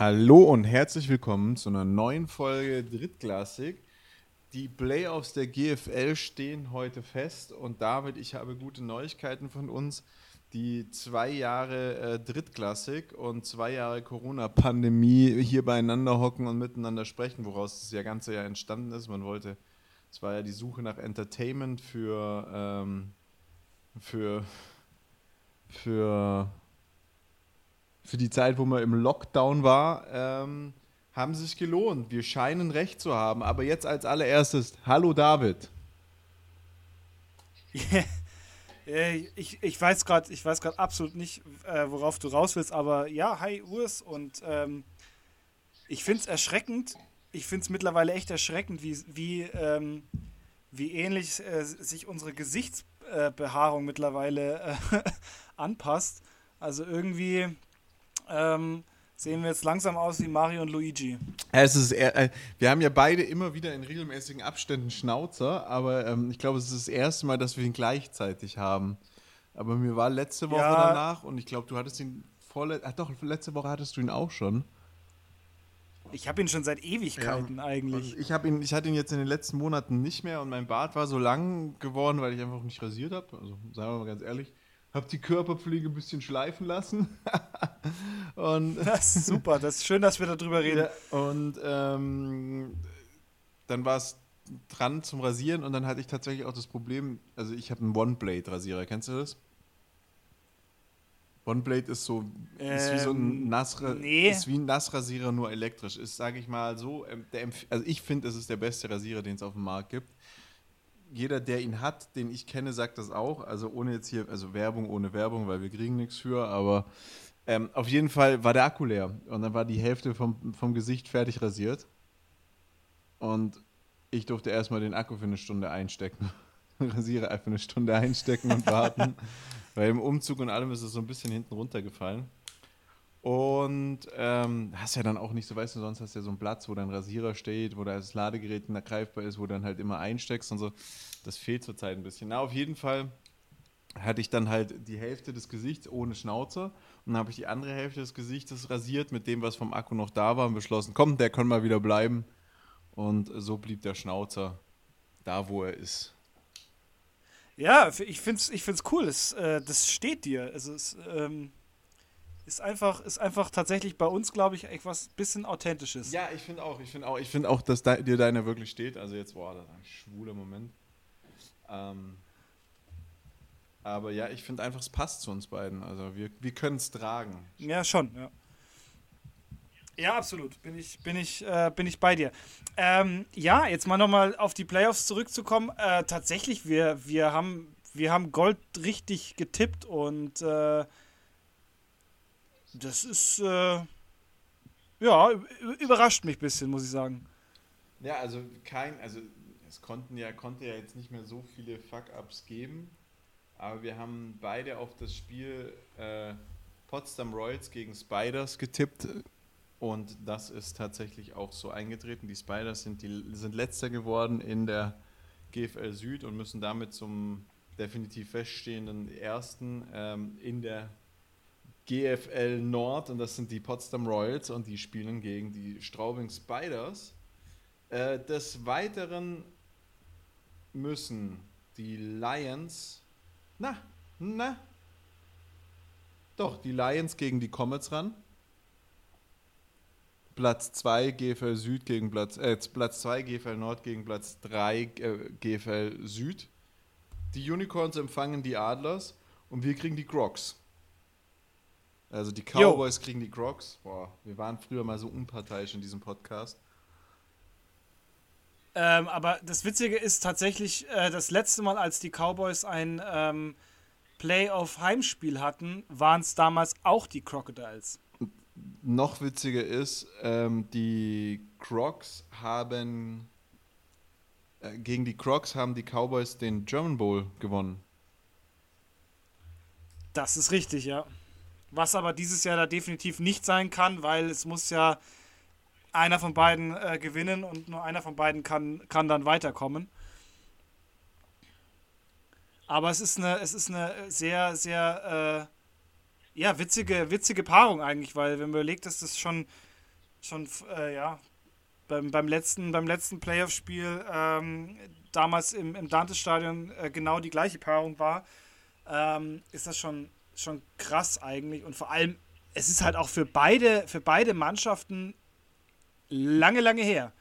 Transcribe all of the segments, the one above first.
Hallo und herzlich willkommen zu einer neuen Folge Drittklassik. Die Playoffs der GFL stehen heute fest und David, ich habe gute Neuigkeiten von uns. Die zwei Jahre äh, Drittklassik und zwei Jahre Corona-Pandemie hier beieinander hocken und miteinander sprechen, woraus das ganze Jahr entstanden ist. Man wollte, es war ja die Suche nach Entertainment für, ähm, für, für für die Zeit, wo man im Lockdown war, ähm, haben sich gelohnt. Wir scheinen recht zu haben. Aber jetzt als allererstes, hallo David. Yeah. Ich, ich weiß gerade absolut nicht, äh, worauf du raus willst, aber ja, hi Urs und ähm, ich finde es erschreckend, ich finde es mittlerweile echt erschreckend, wie, wie, ähm, wie ähnlich äh, sich unsere Gesichtsbehaarung mittlerweile äh, anpasst. Also irgendwie, ähm, sehen wir jetzt langsam aus wie Mario und Luigi. Es ist äh, wir haben ja beide immer wieder in regelmäßigen Abständen Schnauzer, aber ähm, ich glaube, es ist das erste Mal, dass wir ihn gleichzeitig haben. Aber mir war letzte Woche ja. danach und ich glaube, du hattest ihn vorle ach doch, letzte Woche hattest du ihn auch schon. Ich habe ihn schon seit Ewigkeiten ja, eigentlich. Ich, ihn, ich hatte ihn jetzt in den letzten Monaten nicht mehr und mein Bart war so lang geworden, weil ich einfach nicht rasiert habe. Also sagen wir mal ganz ehrlich habe die Körperpflege ein bisschen schleifen lassen. und das ist super, das ist schön, dass wir darüber reden. Ja, und ähm, dann war es dran zum Rasieren und dann hatte ich tatsächlich auch das Problem, also ich habe einen One-Blade-Rasierer, kennst du das? One-Blade ist so, ähm, ist wie so ein ähm, Nassra nee. ist wie ein Nassrasierer, nur elektrisch. Ist, sage ich mal so, ähm, der, also ich finde, es ist der beste Rasierer, den es auf dem Markt gibt jeder, der ihn hat, den ich kenne, sagt das auch. Also ohne jetzt hier, also Werbung ohne Werbung, weil wir kriegen nichts für, aber ähm, auf jeden Fall war der Akku leer und dann war die Hälfte vom, vom Gesicht fertig rasiert. Und ich durfte erstmal den Akku für eine Stunde einstecken. Rasiere einfach eine Stunde einstecken und warten. weil im Umzug und allem ist es so ein bisschen hinten runtergefallen. Und ähm, hast ja dann auch nicht so, weißt du, sonst hast du ja so einen Platz, wo dein Rasierer steht, wo das Ladegerät greifbar ist, wo du dann halt immer einsteckst und so. Das fehlt zurzeit ein bisschen. Na, auf jeden Fall hatte ich dann halt die Hälfte des Gesichts ohne Schnauze dann habe ich die andere Hälfte des Gesichtes rasiert mit dem, was vom Akku noch da war und beschlossen, komm, der kann mal wieder bleiben. Und so blieb der Schnauzer da, wo er ist. Ja, ich finde es ich find's cool. Es, äh, das steht dir. Also es, ähm, ist einfach, ist einfach tatsächlich bei uns, glaube ich, etwas bisschen Authentisches. Ja, ich finde auch, ich finde auch, ich finde auch, dass da, dir deiner wirklich steht. Also jetzt, boah, das ist ein schwuler Moment. Ähm, aber ja, ich finde einfach, es passt zu uns beiden. Also wir, wir können es tragen. Ja, schon, ja. Ja, absolut. Bin ich, bin ich, äh, bin ich bei dir. Ähm, ja, jetzt mal nochmal auf die Playoffs zurückzukommen. Äh, tatsächlich, wir, wir, haben, wir haben Gold richtig getippt und äh, das ist, äh, ja, überrascht mich ein bisschen, muss ich sagen. Ja, also kein, also es konnten ja, konnte ja jetzt nicht mehr so viele Fuck-Ups geben, aber wir haben beide auf das Spiel äh, Potsdam Royals gegen Spiders getippt und das ist tatsächlich auch so eingetreten. Die Spiders sind, die, sind letzter geworden in der GFL Süd und müssen damit zum definitiv feststehenden ersten ähm, in der GFL Nord und das sind die Potsdam Royals und die spielen gegen die Straubing Spiders. Äh, des Weiteren müssen die Lions, na, na, doch, die Lions gegen die Comets ran. Platz 2 GFL Süd gegen Platz, äh, Platz 2 GFL Nord gegen Platz 3 äh, GFL Süd. Die Unicorns empfangen die Adlers und wir kriegen die Crocs. Also die Cowboys Yo. kriegen die Crocs. Boah, wir waren früher mal so unparteiisch in diesem Podcast. Ähm, aber das Witzige ist tatsächlich, äh, das letzte Mal, als die Cowboys ein ähm, Playoff-Heimspiel hatten, waren es damals auch die Crocodiles. Noch witziger ist, ähm, die Crocs haben äh, gegen die Crocs haben die Cowboys den German Bowl gewonnen. Das ist richtig, ja. Was aber dieses Jahr da definitiv nicht sein kann, weil es muss ja einer von beiden äh, gewinnen und nur einer von beiden kann, kann dann weiterkommen. Aber es ist eine, es ist eine sehr, sehr äh, ja, witzige, witzige Paarung eigentlich, weil wenn man überlegt, dass das schon schon äh, ja, beim, beim letzten, beim letzten Playoff-Spiel ähm, damals im, im Dante-Stadion äh, genau die gleiche Paarung war, ähm, ist das schon, schon krass eigentlich. Und vor allem, es ist halt auch für beide, für beide Mannschaften lange, lange her.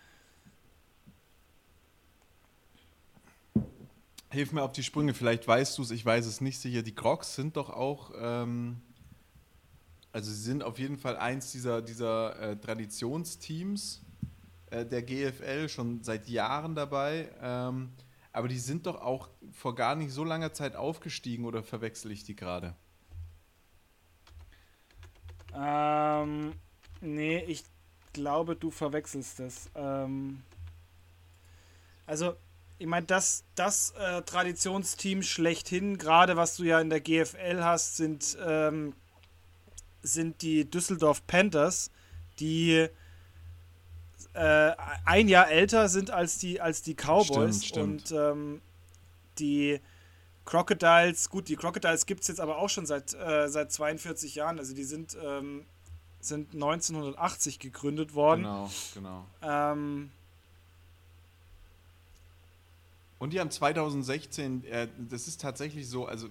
Hilf mir auf die Sprünge, vielleicht weißt du es, ich weiß es nicht sicher. Die Crocs sind doch auch, ähm, also sie sind auf jeden Fall eins dieser, dieser äh, Traditionsteams äh, der GFL, schon seit Jahren dabei. Ähm, aber die sind doch auch vor gar nicht so langer Zeit aufgestiegen oder verwechsel ich die gerade? Ähm, nee, ich glaube, du verwechselst das. Ähm, also, ich meine, das, das äh, Traditionsteam schlechthin, gerade was du ja in der GFL hast, sind, ähm, sind die Düsseldorf Panthers, die äh, ein Jahr älter sind als die, als die Cowboys. Stimmt, stimmt. Und ähm, die Crocodiles, gut, die Crocodiles gibt es jetzt aber auch schon seit, äh, seit 42 Jahren. Also die sind, ähm, sind 1980 gegründet worden. Genau, genau. Ähm, und die haben 2016, äh, das ist tatsächlich so, also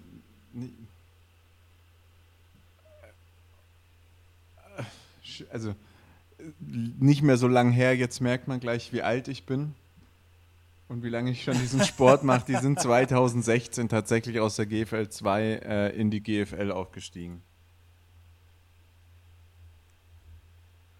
also nicht mehr so lang her, jetzt merkt man gleich, wie alt ich bin und wie lange ich schon diesen Sport mache. Die sind 2016 tatsächlich aus der GFL 2 äh, in die GFL aufgestiegen.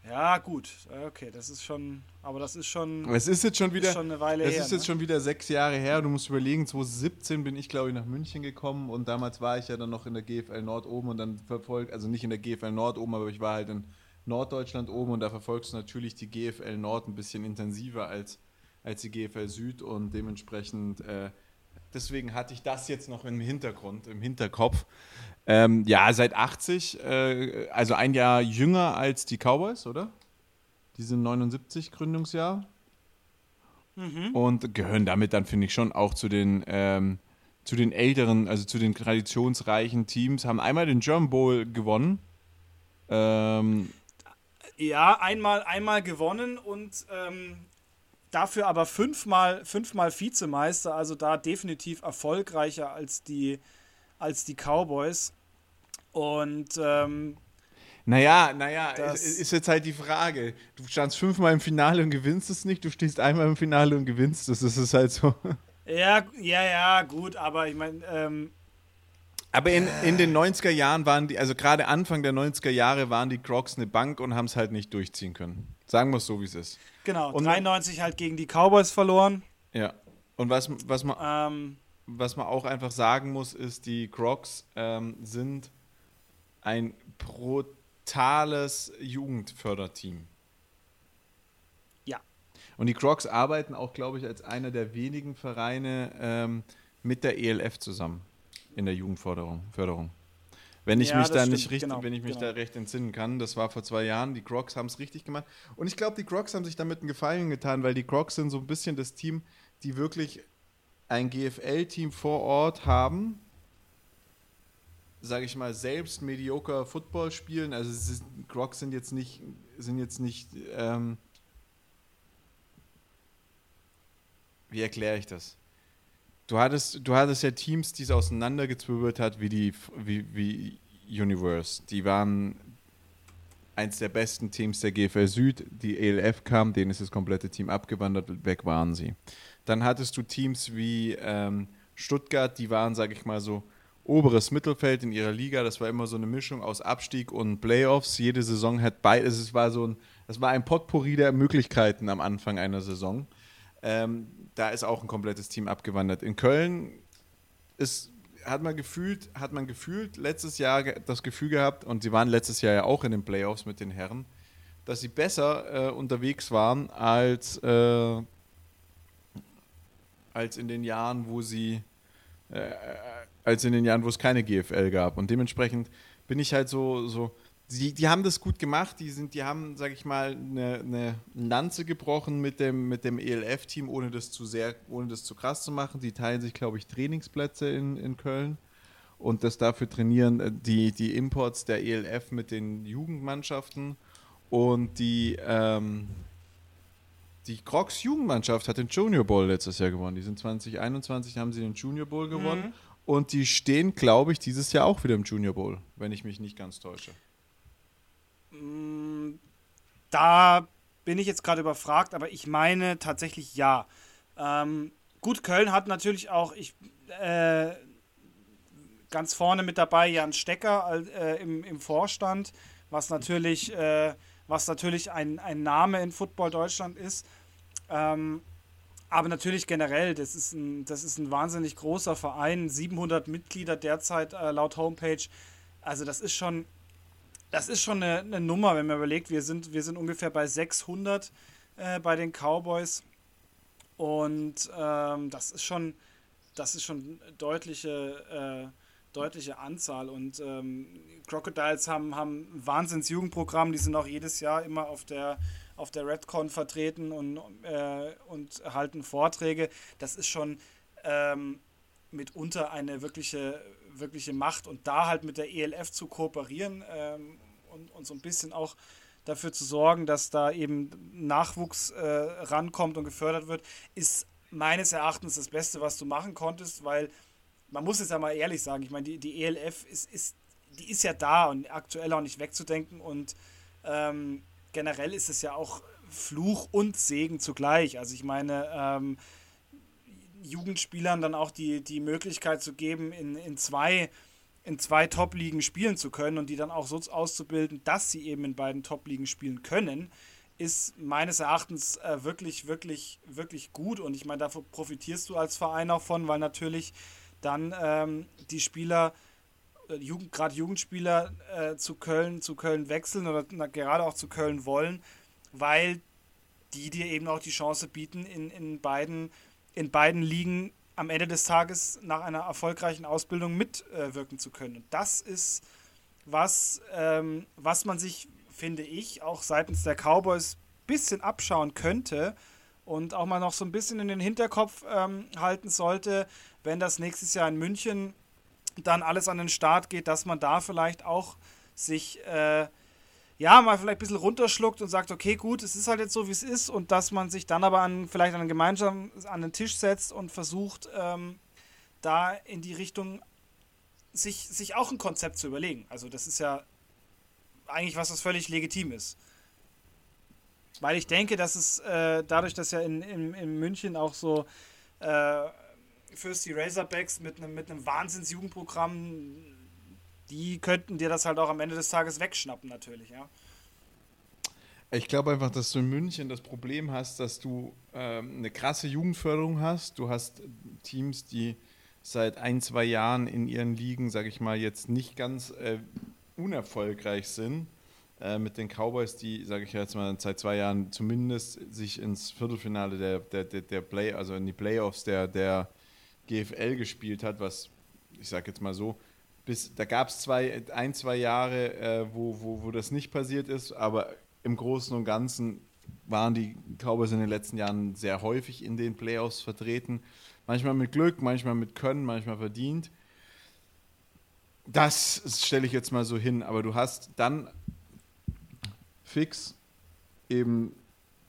Ja, gut. Okay, das ist schon, aber das ist schon. Es ist jetzt schon wieder. Schon eine Weile es her, ist jetzt ne? schon wieder sechs Jahre her. Du musst überlegen, 2017 bin ich, glaube ich, nach München gekommen und damals war ich ja dann noch in der GFL Nord oben und dann verfolgt, also nicht in der GFL Nord oben, aber ich war halt in Norddeutschland oben und da verfolgst du natürlich die GFL Nord ein bisschen intensiver als, als die GFL Süd und dementsprechend, äh, deswegen hatte ich das jetzt noch im Hintergrund, im Hinterkopf. Ähm, ja, seit 80, äh, also ein Jahr jünger als die Cowboys, oder? Die sind 79 Gründungsjahr. Mhm. Und gehören damit dann, finde ich, schon auch zu den, ähm, zu den älteren, also zu den traditionsreichen Teams. Haben einmal den German Bowl gewonnen. Ähm, ja, einmal, einmal gewonnen und ähm, dafür aber fünfmal, fünfmal Vizemeister, also da definitiv erfolgreicher als die, als die Cowboys. Und ähm, naja, naja, ist jetzt halt die Frage. Du standst fünfmal im Finale und gewinnst es nicht, du stehst einmal im Finale und gewinnst es. Das ist halt so. Ja, ja, ja, gut, aber ich meine, ähm, aber in, in den 90er Jahren waren die, also gerade Anfang der 90er Jahre waren die Crocs eine Bank und haben es halt nicht durchziehen können. Sagen wir es so, wie es ist. Genau, und 93 halt gegen die Cowboys verloren. Ja. Und was, was, man, ähm, was man auch einfach sagen muss, ist, die Crocs ähm, sind ein brutales Jugendförderteam. Ja. Und die Crocs arbeiten auch, glaube ich, als einer der wenigen Vereine ähm, mit der ELF zusammen in der Jugendförderung. Förderung. Wenn ich ja, mich da stimmt. nicht richtig, genau, wenn ich mich genau. da recht entsinnen kann, das war vor zwei Jahren, die Crocs haben es richtig gemacht. Und ich glaube, die Crocs haben sich damit einen Gefallen getan, weil die Crocs sind so ein bisschen das Team, die wirklich ein GFL-Team vor Ort haben, sage ich mal, selbst mediocre Football spielen. Also ist, Crocs sind jetzt nicht, sind jetzt nicht, ähm, wie erkläre ich das? Du hattest, du hattest ja Teams, die es auseinandergezwirbelt hat, wie die wie, wie Universe. Die waren eins der besten Teams der GFL Süd. Die ELF kam, denen ist das komplette Team abgewandert, weg waren sie. Dann hattest du Teams wie ähm, Stuttgart, die waren, sag ich mal so, oberes Mittelfeld in ihrer Liga. Das war immer so eine Mischung aus Abstieg und Playoffs. Jede Saison hat beides. Es war so ein, es war ein Potpourri der Möglichkeiten am Anfang einer Saison. Ähm, da ist auch ein komplettes Team abgewandert. In Köln ist, hat man gefühlt, hat man gefühlt letztes Jahr das Gefühl gehabt, und sie waren letztes Jahr ja auch in den Playoffs mit den Herren, dass sie besser äh, unterwegs waren als, äh, als in den Jahren, wo sie äh, als in den Jahren, wo es keine GFL gab. Und dementsprechend bin ich halt so, so die, die haben das gut gemacht. Die, sind, die haben, sag ich mal, eine, eine Lanze gebrochen mit dem, mit dem ELF-Team, ohne das zu sehr, ohne das zu krass zu machen. Die teilen sich, glaube ich, Trainingsplätze in, in Köln. Und das dafür trainieren äh, die, die Imports der ELF mit den Jugendmannschaften. Und die, ähm, die Crocs Jugendmannschaft hat den Junior Bowl letztes Jahr gewonnen. Die sind 2021, haben sie den Junior Bowl gewonnen. Mhm. Und die stehen, glaube ich, dieses Jahr auch wieder im Junior Bowl, wenn ich mich nicht ganz täusche. Mm, da bin ich jetzt gerade überfragt, aber ich meine tatsächlich ja. Ähm, gut, Köln hat natürlich auch ich, äh, ganz vorne mit dabei Jan Stecker äh, im, im Vorstand, was natürlich, äh, was natürlich ein, ein Name in Football Deutschland ist. Ähm, aber natürlich generell, das ist, ein, das ist ein wahnsinnig großer Verein, 700 Mitglieder derzeit äh, laut Homepage. Also das ist schon, das ist schon eine, eine, Nummer, wenn man überlegt, wir sind, wir sind ungefähr bei 600 äh, bei den Cowboys. Und ähm, das ist schon, das ist schon deutliche, äh, deutliche Anzahl. Und ähm, Crocodiles haben, haben ein Wahnsinns-Jugendprogramm, die sind auch jedes Jahr immer auf der, auf der Redcon vertreten und, äh, und halten Vorträge. Das ist schon ähm, mitunter eine wirkliche, wirkliche Macht. Und da halt mit der ELF zu kooperieren ähm, und, und so ein bisschen auch dafür zu sorgen, dass da eben Nachwuchs äh, rankommt und gefördert wird, ist meines Erachtens das Beste, was du machen konntest, weil man muss es ja mal ehrlich sagen, ich meine, die, die ELF ist, ist, die ist ja da und aktuell auch nicht wegzudenken und ähm, generell ist es ja auch Fluch und Segen zugleich. Also ich meine, ähm, Jugendspielern dann auch die, die Möglichkeit zu geben, in, in zwei in zwei Top-Ligen spielen zu können und die dann auch so auszubilden, dass sie eben in beiden Top-Ligen spielen können, ist meines Erachtens äh, wirklich, wirklich, wirklich gut. Und ich meine, davon profitierst du als Verein auch von, weil natürlich dann ähm, die Spieler, äh, Jugend, gerade Jugendspieler äh, zu Köln, zu Köln wechseln oder na, gerade auch zu Köln wollen, weil die dir eben auch die Chance bieten, in, in, beiden, in beiden Ligen am Ende des Tages nach einer erfolgreichen Ausbildung mitwirken äh, zu können. Und das ist was, ähm, was man sich, finde ich, auch seitens der Cowboys ein bisschen abschauen könnte und auch mal noch so ein bisschen in den Hinterkopf ähm, halten sollte, wenn das nächstes Jahr in München dann alles an den Start geht, dass man da vielleicht auch sich äh, ja, mal vielleicht ein bisschen runterschluckt und sagt, okay, gut, es ist halt jetzt so, wie es ist und dass man sich dann aber an, vielleicht an gemeinsam an den Tisch setzt und versucht, ähm, da in die Richtung sich, sich auch ein Konzept zu überlegen. Also das ist ja eigentlich was, was völlig legitim ist. Weil ich denke, dass es äh, dadurch, dass ja in, in, in München auch so äh, Fürst die Razorbacks mit einem mit einem Wahnsinns-Jugendprogramm die könnten dir das halt auch am Ende des Tages wegschnappen, natürlich, ja. Ich glaube einfach, dass du in München das Problem hast, dass du ähm, eine krasse Jugendförderung hast. Du hast Teams, die seit ein, zwei Jahren in ihren Ligen, sage ich mal, jetzt nicht ganz äh, unerfolgreich sind. Äh, mit den Cowboys, die, sage ich jetzt mal, seit zwei Jahren zumindest sich ins Viertelfinale der, der, der, der Play, also in die Playoffs der, der GFL gespielt hat, was, ich sage jetzt mal so, bis, da gab es zwei, ein, zwei Jahre, äh, wo, wo, wo das nicht passiert ist, aber im Großen und Ganzen waren die Cowboys in den letzten Jahren sehr häufig in den Playoffs vertreten. Manchmal mit Glück, manchmal mit Können, manchmal verdient. Das stelle ich jetzt mal so hin, aber du hast dann fix eben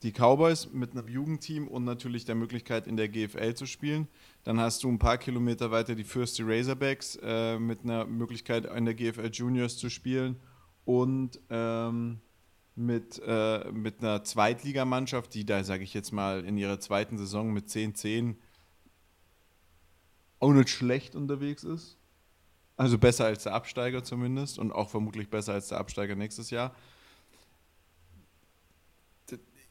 die Cowboys mit einem Jugendteam und natürlich der Möglichkeit in der GFL zu spielen. Dann hast du ein paar Kilometer weiter die Fürsti Razorbacks äh, mit einer Möglichkeit in der GFL Juniors zu spielen und ähm, mit, äh, mit einer Zweitligamannschaft, die da, sage ich jetzt mal, in ihrer zweiten Saison mit 10-10 auch nicht schlecht unterwegs ist. Also besser als der Absteiger zumindest und auch vermutlich besser als der Absteiger nächstes Jahr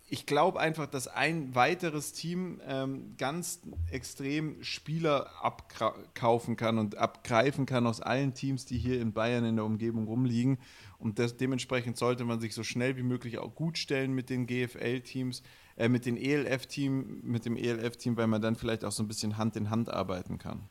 ich glaube einfach, dass ein weiteres Team ähm, ganz extrem Spieler abkaufen kann und abgreifen kann aus allen Teams, die hier in Bayern in der Umgebung rumliegen. Und das, dementsprechend sollte man sich so schnell wie möglich auch gut stellen mit den GFL-Teams, äh, mit den ELF-Team, mit dem ELF-Team, weil man dann vielleicht auch so ein bisschen Hand in Hand arbeiten kann.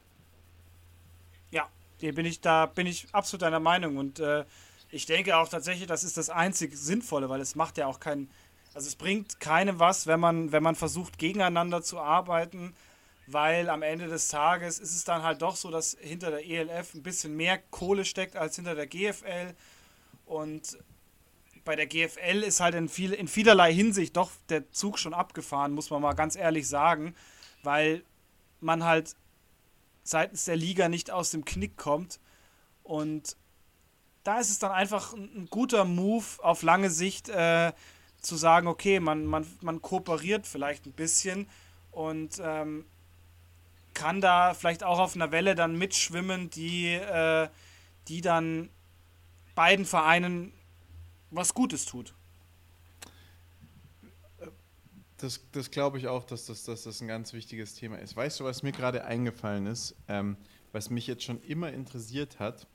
Ja, bin ich, da bin ich absolut deiner Meinung. Und äh, ich denke auch tatsächlich, das ist das einzig Sinnvolle, weil es macht ja auch keinen also es bringt keinem was, wenn man, wenn man versucht, gegeneinander zu arbeiten, weil am Ende des Tages ist es dann halt doch so, dass hinter der ELF ein bisschen mehr Kohle steckt als hinter der GFL. Und bei der GFL ist halt in, viel, in vielerlei Hinsicht doch der Zug schon abgefahren, muss man mal ganz ehrlich sagen, weil man halt seitens der Liga nicht aus dem Knick kommt. Und da ist es dann einfach ein, guter Move auf lange Sicht äh, zu sagen, okay, man, man, man kooperiert vielleicht ein bisschen und ähm, kann da vielleicht auch auf einer Welle dann mitschwimmen, die, äh, die dann beiden Vereinen was Gutes tut. Das, das glaube ich auch, dass das, dass das ein ganz wichtiges Thema ist. Weißt du, was mir gerade eingefallen ist, ähm, was mich jetzt schon immer interessiert hat?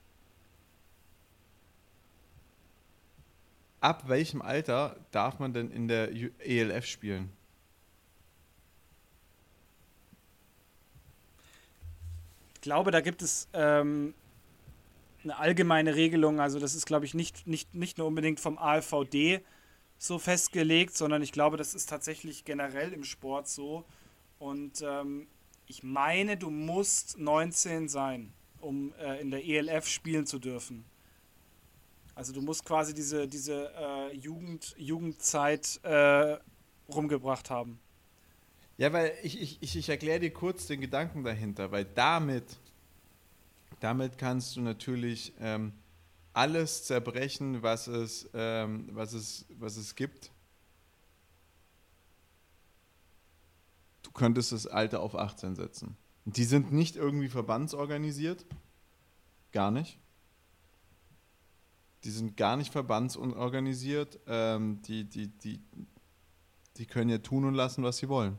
Ab welchem Alter darf man denn in der ELF spielen? Ich glaube, da gibt es ähm, eine allgemeine Regelung. Also das ist, glaube ich, nicht, nicht, nicht nur unbedingt vom ALVD so festgelegt, sondern ich glaube, das ist tatsächlich generell im Sport so. Und ähm, ich meine, du musst 19 sein, um äh, in der ELF spielen zu dürfen. Also du musst quasi diese, diese äh, Jugend, Jugendzeit äh, rumgebracht haben. Ja, weil ich, ich, ich, erkläre dir kurz den Gedanken dahinter, weil damit, damit kannst du natürlich ähm, alles zerbrechen, was es, ähm, was, es, was es gibt. Du könntest das Alter auf 18 setzen. Die sind nicht irgendwie verbandsorganisiert. Gar nicht. Die sind gar nicht verbandsorganisiert. Ähm, die, die, die, die können ja tun und lassen, was sie wollen.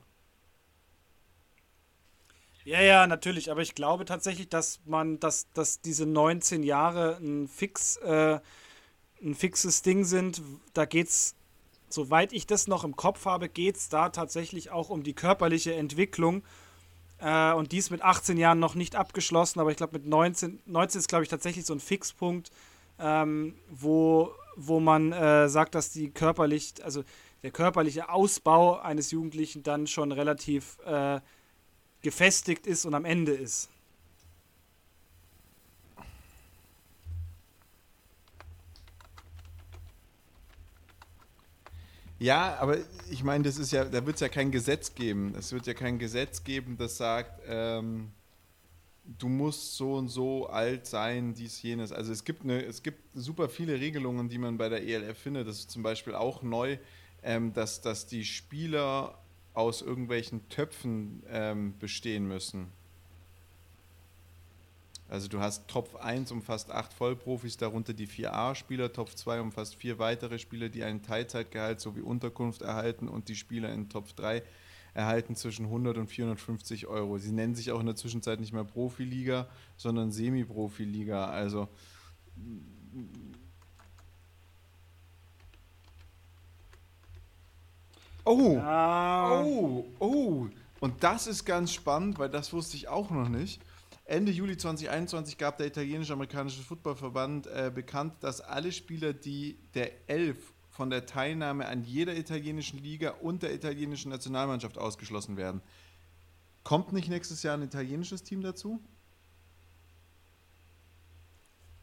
Ja, ja, natürlich, aber ich glaube tatsächlich, dass man, dass, dass diese 19 Jahre ein fix, äh, ein fixes Ding sind. Da geht's, soweit ich das noch im Kopf habe, geht es da tatsächlich auch um die körperliche Entwicklung. Äh, und dies mit 18 Jahren noch nicht abgeschlossen, aber ich glaube mit 19, 19 ist, glaube ich, tatsächlich so ein Fixpunkt, ähm, wo, wo man äh, sagt, dass die körperlich, also der körperliche Ausbau eines Jugendlichen dann schon relativ äh, gefestigt ist und am Ende ist. Ja, aber ich meine, das ist ja, da wird es ja kein Gesetz geben. Es wird ja kein Gesetz geben, das sagt, ähm, du musst so und so alt sein, dies, jenes. Also es gibt eine, es gibt super viele Regelungen, die man bei der ELF findet. Das ist zum Beispiel auch neu, ähm, dass, dass die Spieler aus irgendwelchen Töpfen ähm, bestehen müssen. Also du hast Top 1 umfasst acht Vollprofis, darunter die vier A-Spieler, Top 2 umfasst vier weitere Spieler, die einen Teilzeitgehalt sowie Unterkunft erhalten und die Spieler in Top 3 erhalten zwischen 100 und 450 Euro. Sie nennen sich auch in der Zwischenzeit nicht mehr Profiliga, sondern Semi-Profiliga. Also Oh, ja. oh, oh. Und das ist ganz spannend, weil das wusste ich auch noch nicht. Ende Juli 2021 gab der italienisch-amerikanische Footballverband äh, bekannt, dass alle Spieler, die der Elf von der Teilnahme an jeder italienischen Liga und der italienischen Nationalmannschaft ausgeschlossen werden. Kommt nicht nächstes Jahr ein italienisches Team dazu?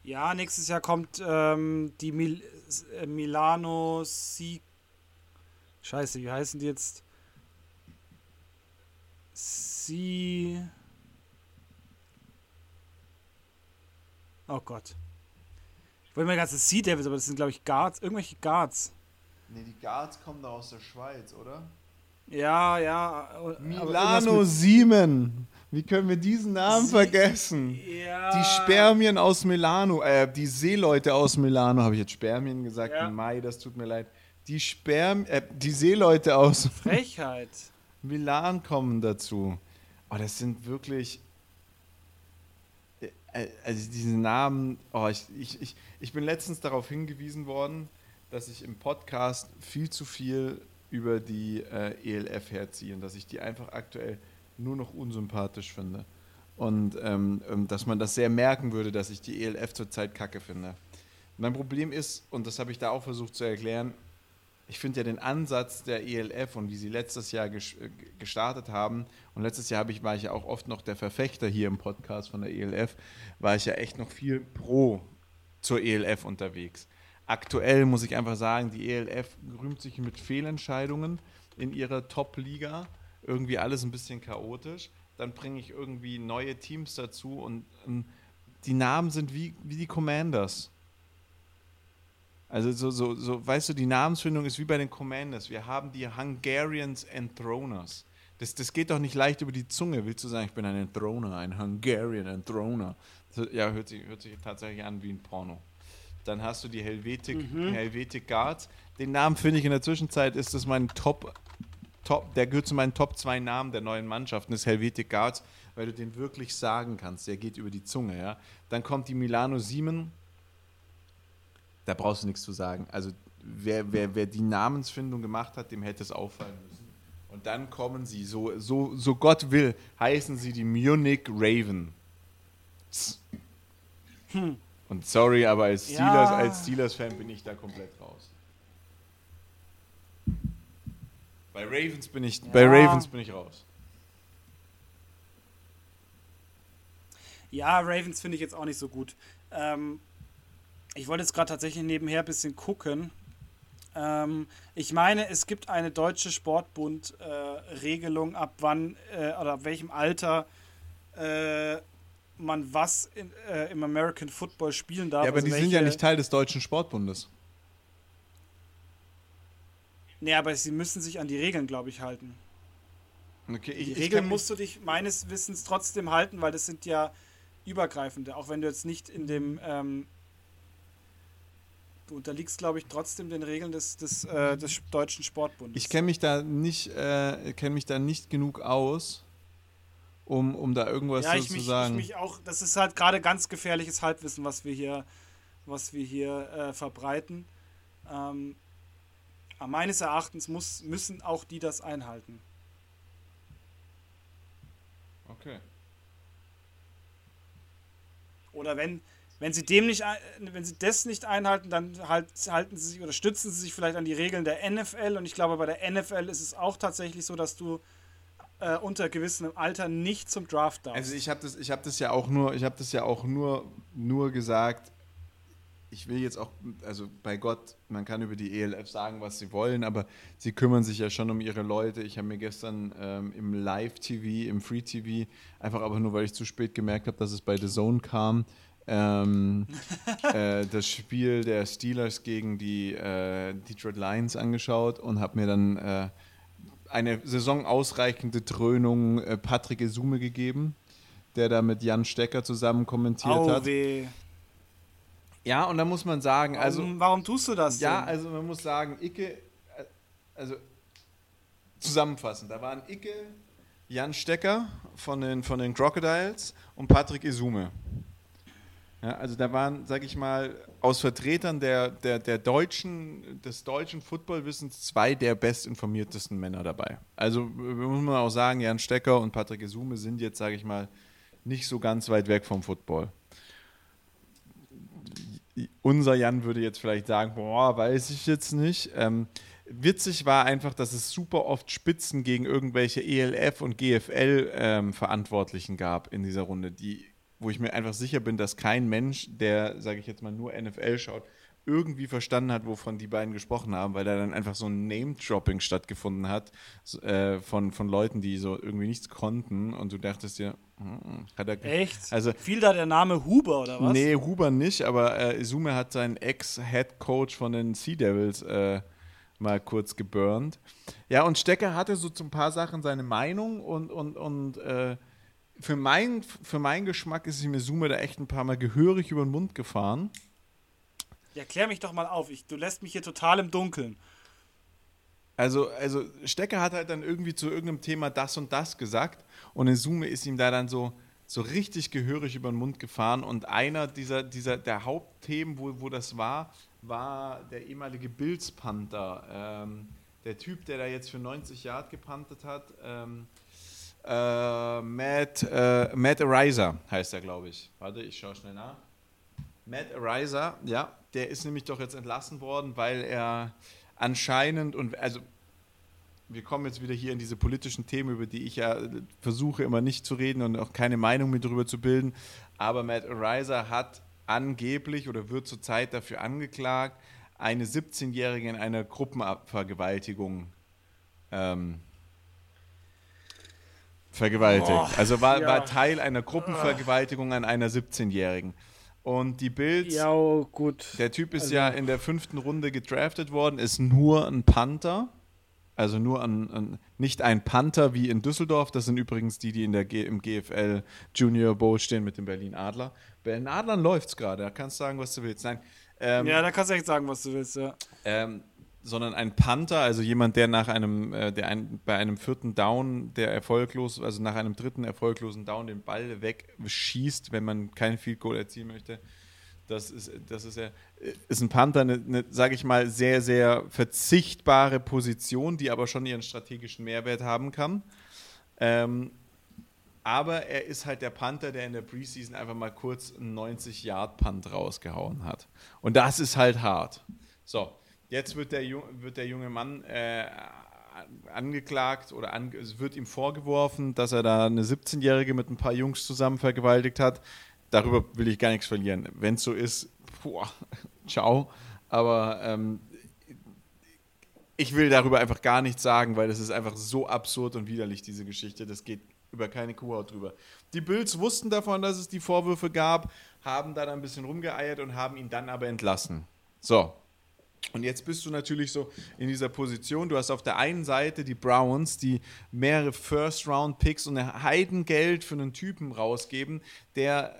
Ja, nächstes Jahr kommt ähm, die Mil äh, Milano Sea Scheiße, wie heißen die jetzt? Sie. Oh Gott. Ich wollte mal ganz das Sea Devils, aber das sind, glaube ich, Guards. Irgendwelche Guards. Ne, die Guards kommen da aus der Schweiz, oder? Ja, ja. Milano Siemen. Wie können wir diesen Namen Sie vergessen? Ja. Die Spermien aus Milano, äh, die Seeleute aus Milano, habe ich jetzt Spermien gesagt? Ja. Mai, das tut mir leid die Sperm, äh, die Seeleute aus Frechheit. Milan kommen dazu. Oh, das sind wirklich. Also diese Namen, oh, ich, ich, ich, ich bin letztens darauf hingewiesen worden, dass ich im Podcast viel zu viel über die äh, ELF herziehe und dass ich die einfach aktuell nur noch unsympathisch finde. Und ähm, ähm, dass man das sehr merken würde, dass ich die ELF zurzeit kacke finde. Mein Problem ist, und das habe ich da auch versucht zu erklären, ich finde ja den Ansatz der ELF und wie sie letztes Jahr äh, gestartet haben, und letztes Jahr ich, war ich ja auch oft noch der Verfechter hier im Podcast von der ELF, war ich ja echt noch viel pro zur ELF unterwegs. aktuell muss ich einfach sagen, die ELF rühmt sich mit Fehlentscheidungen in ihrer Top-Liga. Irgendwie alles ein bisschen chaotisch. Dann bringe ich irgendwie neue Teams dazu und ähm, die Namen sind wie, wie die Commanders. Also so, so, so, weißt du, die Namensfindung ist wie bei den Commanders. Wir haben die Hungarians Enthroners. Das, das geht doch nicht leicht über die Zunge. Willst du sagen, ich bin ein Enthroner, ein Hungarian Enthroner? Ja, hört sich, hört sich tatsächlich an wie ein Porno. Dann hast du die Helvetic, mhm. Helvetic Guards. Den Namen finde ich in der Zwischenzeit, ist das mein Top, Top, der gehört zu meinen Top 2 Namen der neuen Mannschaften, das Helvetic Guards, weil du den wirklich sagen kannst. Der geht über die Zunge, ja. Dann kommt die Milano Siemen, da brauchst du nichts zu sagen. Also wer, wer, wer die Namensfindung gemacht hat, dem hätte es auffallen müssen. Und dann kommen sie, so, so, so Gott will, heißen sie die Munich Raven. Hm. Und sorry, aber als Steelers, ja. als Steelers-Fan bin ich da komplett raus. Bei Ravens bin ich, ja. bei Ravens bin ich raus. Ja, Ravens finde ich jetzt auch nicht so gut. Ähm, ich wollte jetzt gerade tatsächlich nebenher ein bisschen gucken. Ähm, ich meine, es gibt eine deutsche Sportbund-Regelung, äh, ab wann äh, oder ab welchem Alter äh, man was in, äh, im American Football spielen darf. Ja, aber also die welche, sind ja nicht Teil des deutschen Sportbundes. Nee, aber sie müssen sich an die Regeln, glaube ich, halten. Okay, ich, die Regeln musst du dich meines Wissens trotzdem halten, weil das sind ja übergreifende, auch wenn du jetzt nicht in dem ähm, du unterliegst, glaube ich, trotzdem den Regeln des, des, äh, des deutschen Sportbundes. Ich kenne mich da nicht, äh, kenne mich da nicht genug aus, um, um da irgendwas ja, ich zu sagen. Ich mich auch, das ist halt gerade ganz gefährliches Halbwissen, was wir hier, was wir hier äh, verbreiten. Ähm, meines Erachtens muss, müssen auch die das einhalten. Okay. Oder wenn, wenn sie dem nicht, wenn sie das nicht einhalten, dann halt, halten sie sich oder stützen sie sich vielleicht an die Regeln der NFL. Und ich glaube, bei der NFL ist es auch tatsächlich so, dass du äh, unter gewissem Alter nicht zum Draft darfst. Also ich habe das, ich das ja auch nur, ich habe das ja auch nur, nur gesagt. Ich will jetzt auch, also bei Gott, man kann über die ELF sagen, was sie wollen, aber sie kümmern sich ja schon um ihre Leute. Ich habe mir gestern ähm, im Live-TV, im Free-TV, einfach aber nur, weil ich zu spät gemerkt habe, dass es bei The Zone kam, ähm, äh, das Spiel der Steelers gegen die äh, Detroit Lions angeschaut und habe mir dann äh, eine saisonausreichende Dröhnung äh, Patrick Esume gegeben, der da mit Jan Stecker zusammen kommentiert Au hat. Weh. Ja, und da muss man sagen, also. Warum, warum tust du das? Ja, denn? also man muss sagen, Icke, äh, also zusammenfassend, da waren Icke, Jan Stecker von den, von den Crocodiles und Patrick Esume. Ja, also da waren, sag ich mal, aus Vertretern der, der, der deutschen, des deutschen Footballwissens zwei der bestinformiertesten Männer dabei. Also muss man auch sagen, Jan Stecker und Patrick Esume sind jetzt, sage ich mal, nicht so ganz weit weg vom Football. Unser Jan würde jetzt vielleicht sagen, boah, weiß ich jetzt nicht. Ähm, witzig war einfach, dass es super oft Spitzen gegen irgendwelche ELF und GFL-Verantwortlichen ähm, gab in dieser Runde, die wo ich mir einfach sicher bin, dass kein Mensch, der, sage ich jetzt mal, nur NFL schaut, irgendwie verstanden hat, wovon die beiden gesprochen haben, weil da dann einfach so ein Name-Dropping stattgefunden hat äh, von, von Leuten, die so irgendwie nichts konnten und du dachtest dir, hm, hat er. Echt? Also, Fiel da der Name Huber oder was? Nee, Huber nicht, aber äh, Isume hat seinen Ex-Head-Coach von den Sea Devils äh, mal kurz geburnt. Ja, und Stecker hatte so zu ein paar Sachen seine Meinung und, und, und äh, für, mein, für meinen Geschmack ist mir Sume da echt ein paar Mal gehörig über den Mund gefahren. Ja, klär mich doch mal auf. Ich, du lässt mich hier total im Dunkeln. Also, also Stecker hat halt dann irgendwie zu irgendeinem Thema das und das gesagt und in Sume ist ihm da dann so, so richtig gehörig über den Mund gefahren und einer dieser, dieser der Hauptthemen, wo, wo das war, war der ehemalige Bills Panther. Ähm, der Typ, der da jetzt für 90 Yard gepantet hat. Ähm, äh, Matt, äh, Matt Ariza heißt er, glaube ich. Warte, ich schaue schnell nach. Matt Ariza, ja, der ist nämlich doch jetzt entlassen worden, weil er anscheinend und also wir kommen jetzt wieder hier in diese politischen Themen, über die ich ja versuche immer nicht zu reden und auch keine Meinung mehr darüber zu bilden. Aber Matt Ariza hat angeblich oder wird zurzeit dafür angeklagt, eine 17-Jährige in einer Gruppenvergewaltigung ähm, vergewaltigt. Oh, also war, ja. war Teil einer Gruppenvergewaltigung an einer 17-Jährigen. Und die Bills, ja, oh, gut. der Typ ist also, ja in der fünften Runde gedraftet worden, ist nur ein Panther. Also nur ein, ein, nicht ein Panther wie in Düsseldorf. Das sind übrigens die, die in der G, im GFL Junior Bowl stehen mit dem Berlin Adler. Bei den Adlern läuft es gerade. Da kannst du sagen, was du willst. Nein. Ähm, ja, da kannst du echt sagen, was du willst, ja. Ähm, sondern ein Panther, also jemand, der nach einem, äh, der ein, bei einem vierten Down, der erfolglos, also nach einem dritten erfolglosen Down den Ball wegschießt, wenn man kein Field Goal erzielen möchte. Das ist, das ist, ja, ist ein Panther eine, eine sage ich mal, sehr, sehr verzichtbare Position, die aber schon ihren strategischen Mehrwert haben kann. Ähm, aber er ist halt der Panther, der in der Preseason einfach mal kurz einen 90-Yard-Punt rausgehauen hat. Und das ist halt hart. So, Jetzt wird der, wird der junge Mann äh, angeklagt oder an, es wird ihm vorgeworfen, dass er da eine 17-Jährige mit ein paar Jungs zusammen vergewaltigt hat. Darüber will ich gar nichts verlieren. Wenn es so ist, boah, ciao. Aber ähm, ich will darüber einfach gar nichts sagen, weil das ist einfach so absurd und widerlich, diese Geschichte. Das geht über keine Kuhhaut drüber. Die Bills wussten davon, dass es die Vorwürfe gab, haben dann ein bisschen rumgeeiert und haben ihn dann aber entlassen. So, und jetzt bist du natürlich so in dieser Position. Du hast auf der einen Seite die Browns, die mehrere First-Round-Picks und ein Heidengeld für einen Typen rausgeben, der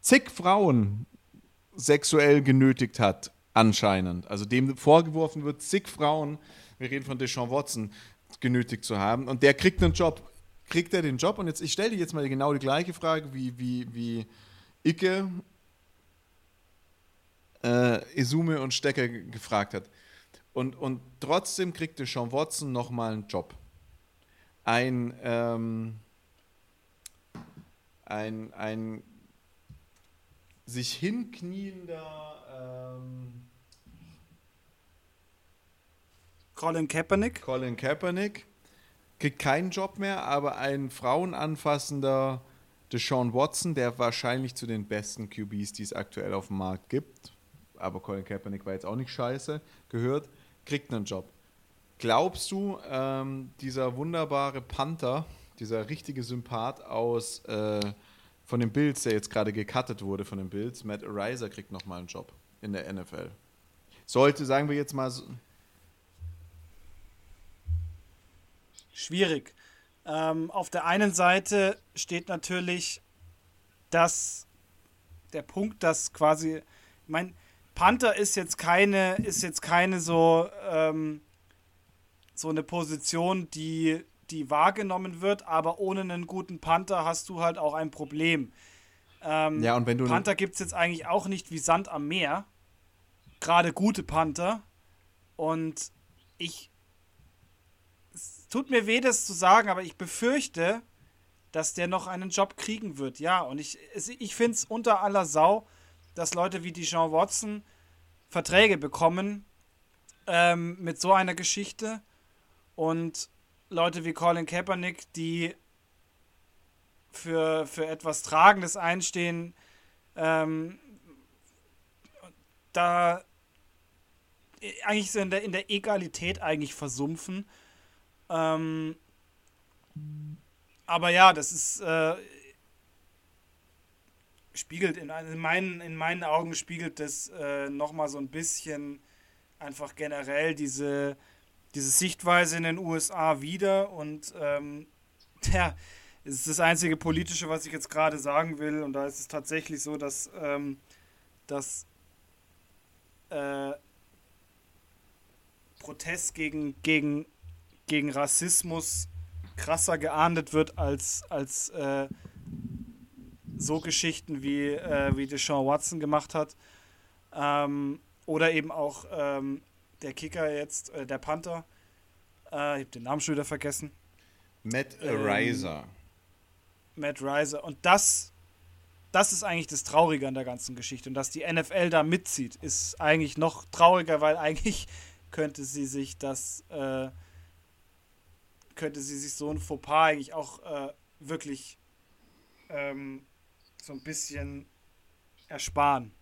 zig Frauen sexuell genötigt hat, anscheinend. Also dem vorgeworfen wird, zig Frauen, wir reden von Deshaun Watson, genötigt zu haben. Und der kriegt einen Job. Kriegt er den Job? Und jetzt, ich stelle dir jetzt mal genau die gleiche Frage wie, wie, wie Icke äh, Izume und Stecker gefragt hat. Und, und trotzdem kriegte Sean Watson nochmal einen Job. Ein, ähm, ein, ein sich hinkniender ähm, Colin Kaepernick. Colin Kaepernick kriegt keinen Job mehr, aber ein frauenanfassender Deshaun Watson, der wahrscheinlich zu den besten QBs, die es aktuell auf dem Markt gibt, aber Colin Kaepernick war jetzt auch nicht scheiße, gehört, kriegt einen Job. Glaubst du, ähm, dieser wunderbare Panther, dieser richtige Sympath aus äh, von den Bills, der jetzt gerade gecuttet wurde von den Bills, Matt Ariser kriegt nochmal einen Job in der NFL? Sollte, sagen wir jetzt mal so. Schwierig. Ähm, auf der einen Seite steht natürlich dass der Punkt, dass quasi, ich meine, Panther ist jetzt keine, ist jetzt keine so, ähm, so eine Position, die, die wahrgenommen wird, aber ohne einen guten Panther hast du halt auch ein Problem. Ähm, ja, und wenn du Panther gibt es jetzt eigentlich auch nicht wie Sand am Meer. Gerade gute Panther. Und ich. Es tut mir weh, das zu sagen, aber ich befürchte, dass der noch einen Job kriegen wird. Ja, und ich, ich finde es unter aller Sau, dass Leute wie Dijon Watson Verträge bekommen ähm, mit so einer Geschichte und Leute wie Colin Kaepernick, die für, für etwas Tragendes einstehen, ähm, da eigentlich so in der, in der Egalität eigentlich versumpfen. Ähm, aber ja, das ist, äh, spiegelt in, in, meinen, in meinen Augen spiegelt das äh, nochmal so ein bisschen einfach generell diese, diese Sichtweise in den USA wieder und ähm, ja, es ist das einzige politische, was ich jetzt gerade sagen will und da ist es tatsächlich so, dass, ähm, dass äh, Protest gegen, gegen, gegen Rassismus krasser geahndet wird als, als äh, so Geschichten wie, äh, wie Deshaun Watson gemacht hat. Ähm, oder eben auch ähm, der Kicker jetzt, äh, der Panther. Äh, ich habe den Namen schon wieder vergessen. Matt Riser. Ähm, Matt Riser. Und das, das ist eigentlich das Traurige an der ganzen Geschichte. Und dass die NFL da mitzieht, ist eigentlich noch trauriger, weil eigentlich könnte sie sich das, äh, könnte sie sich so ein Fauxpas eigentlich auch äh, wirklich ähm, so ein bisschen ersparen.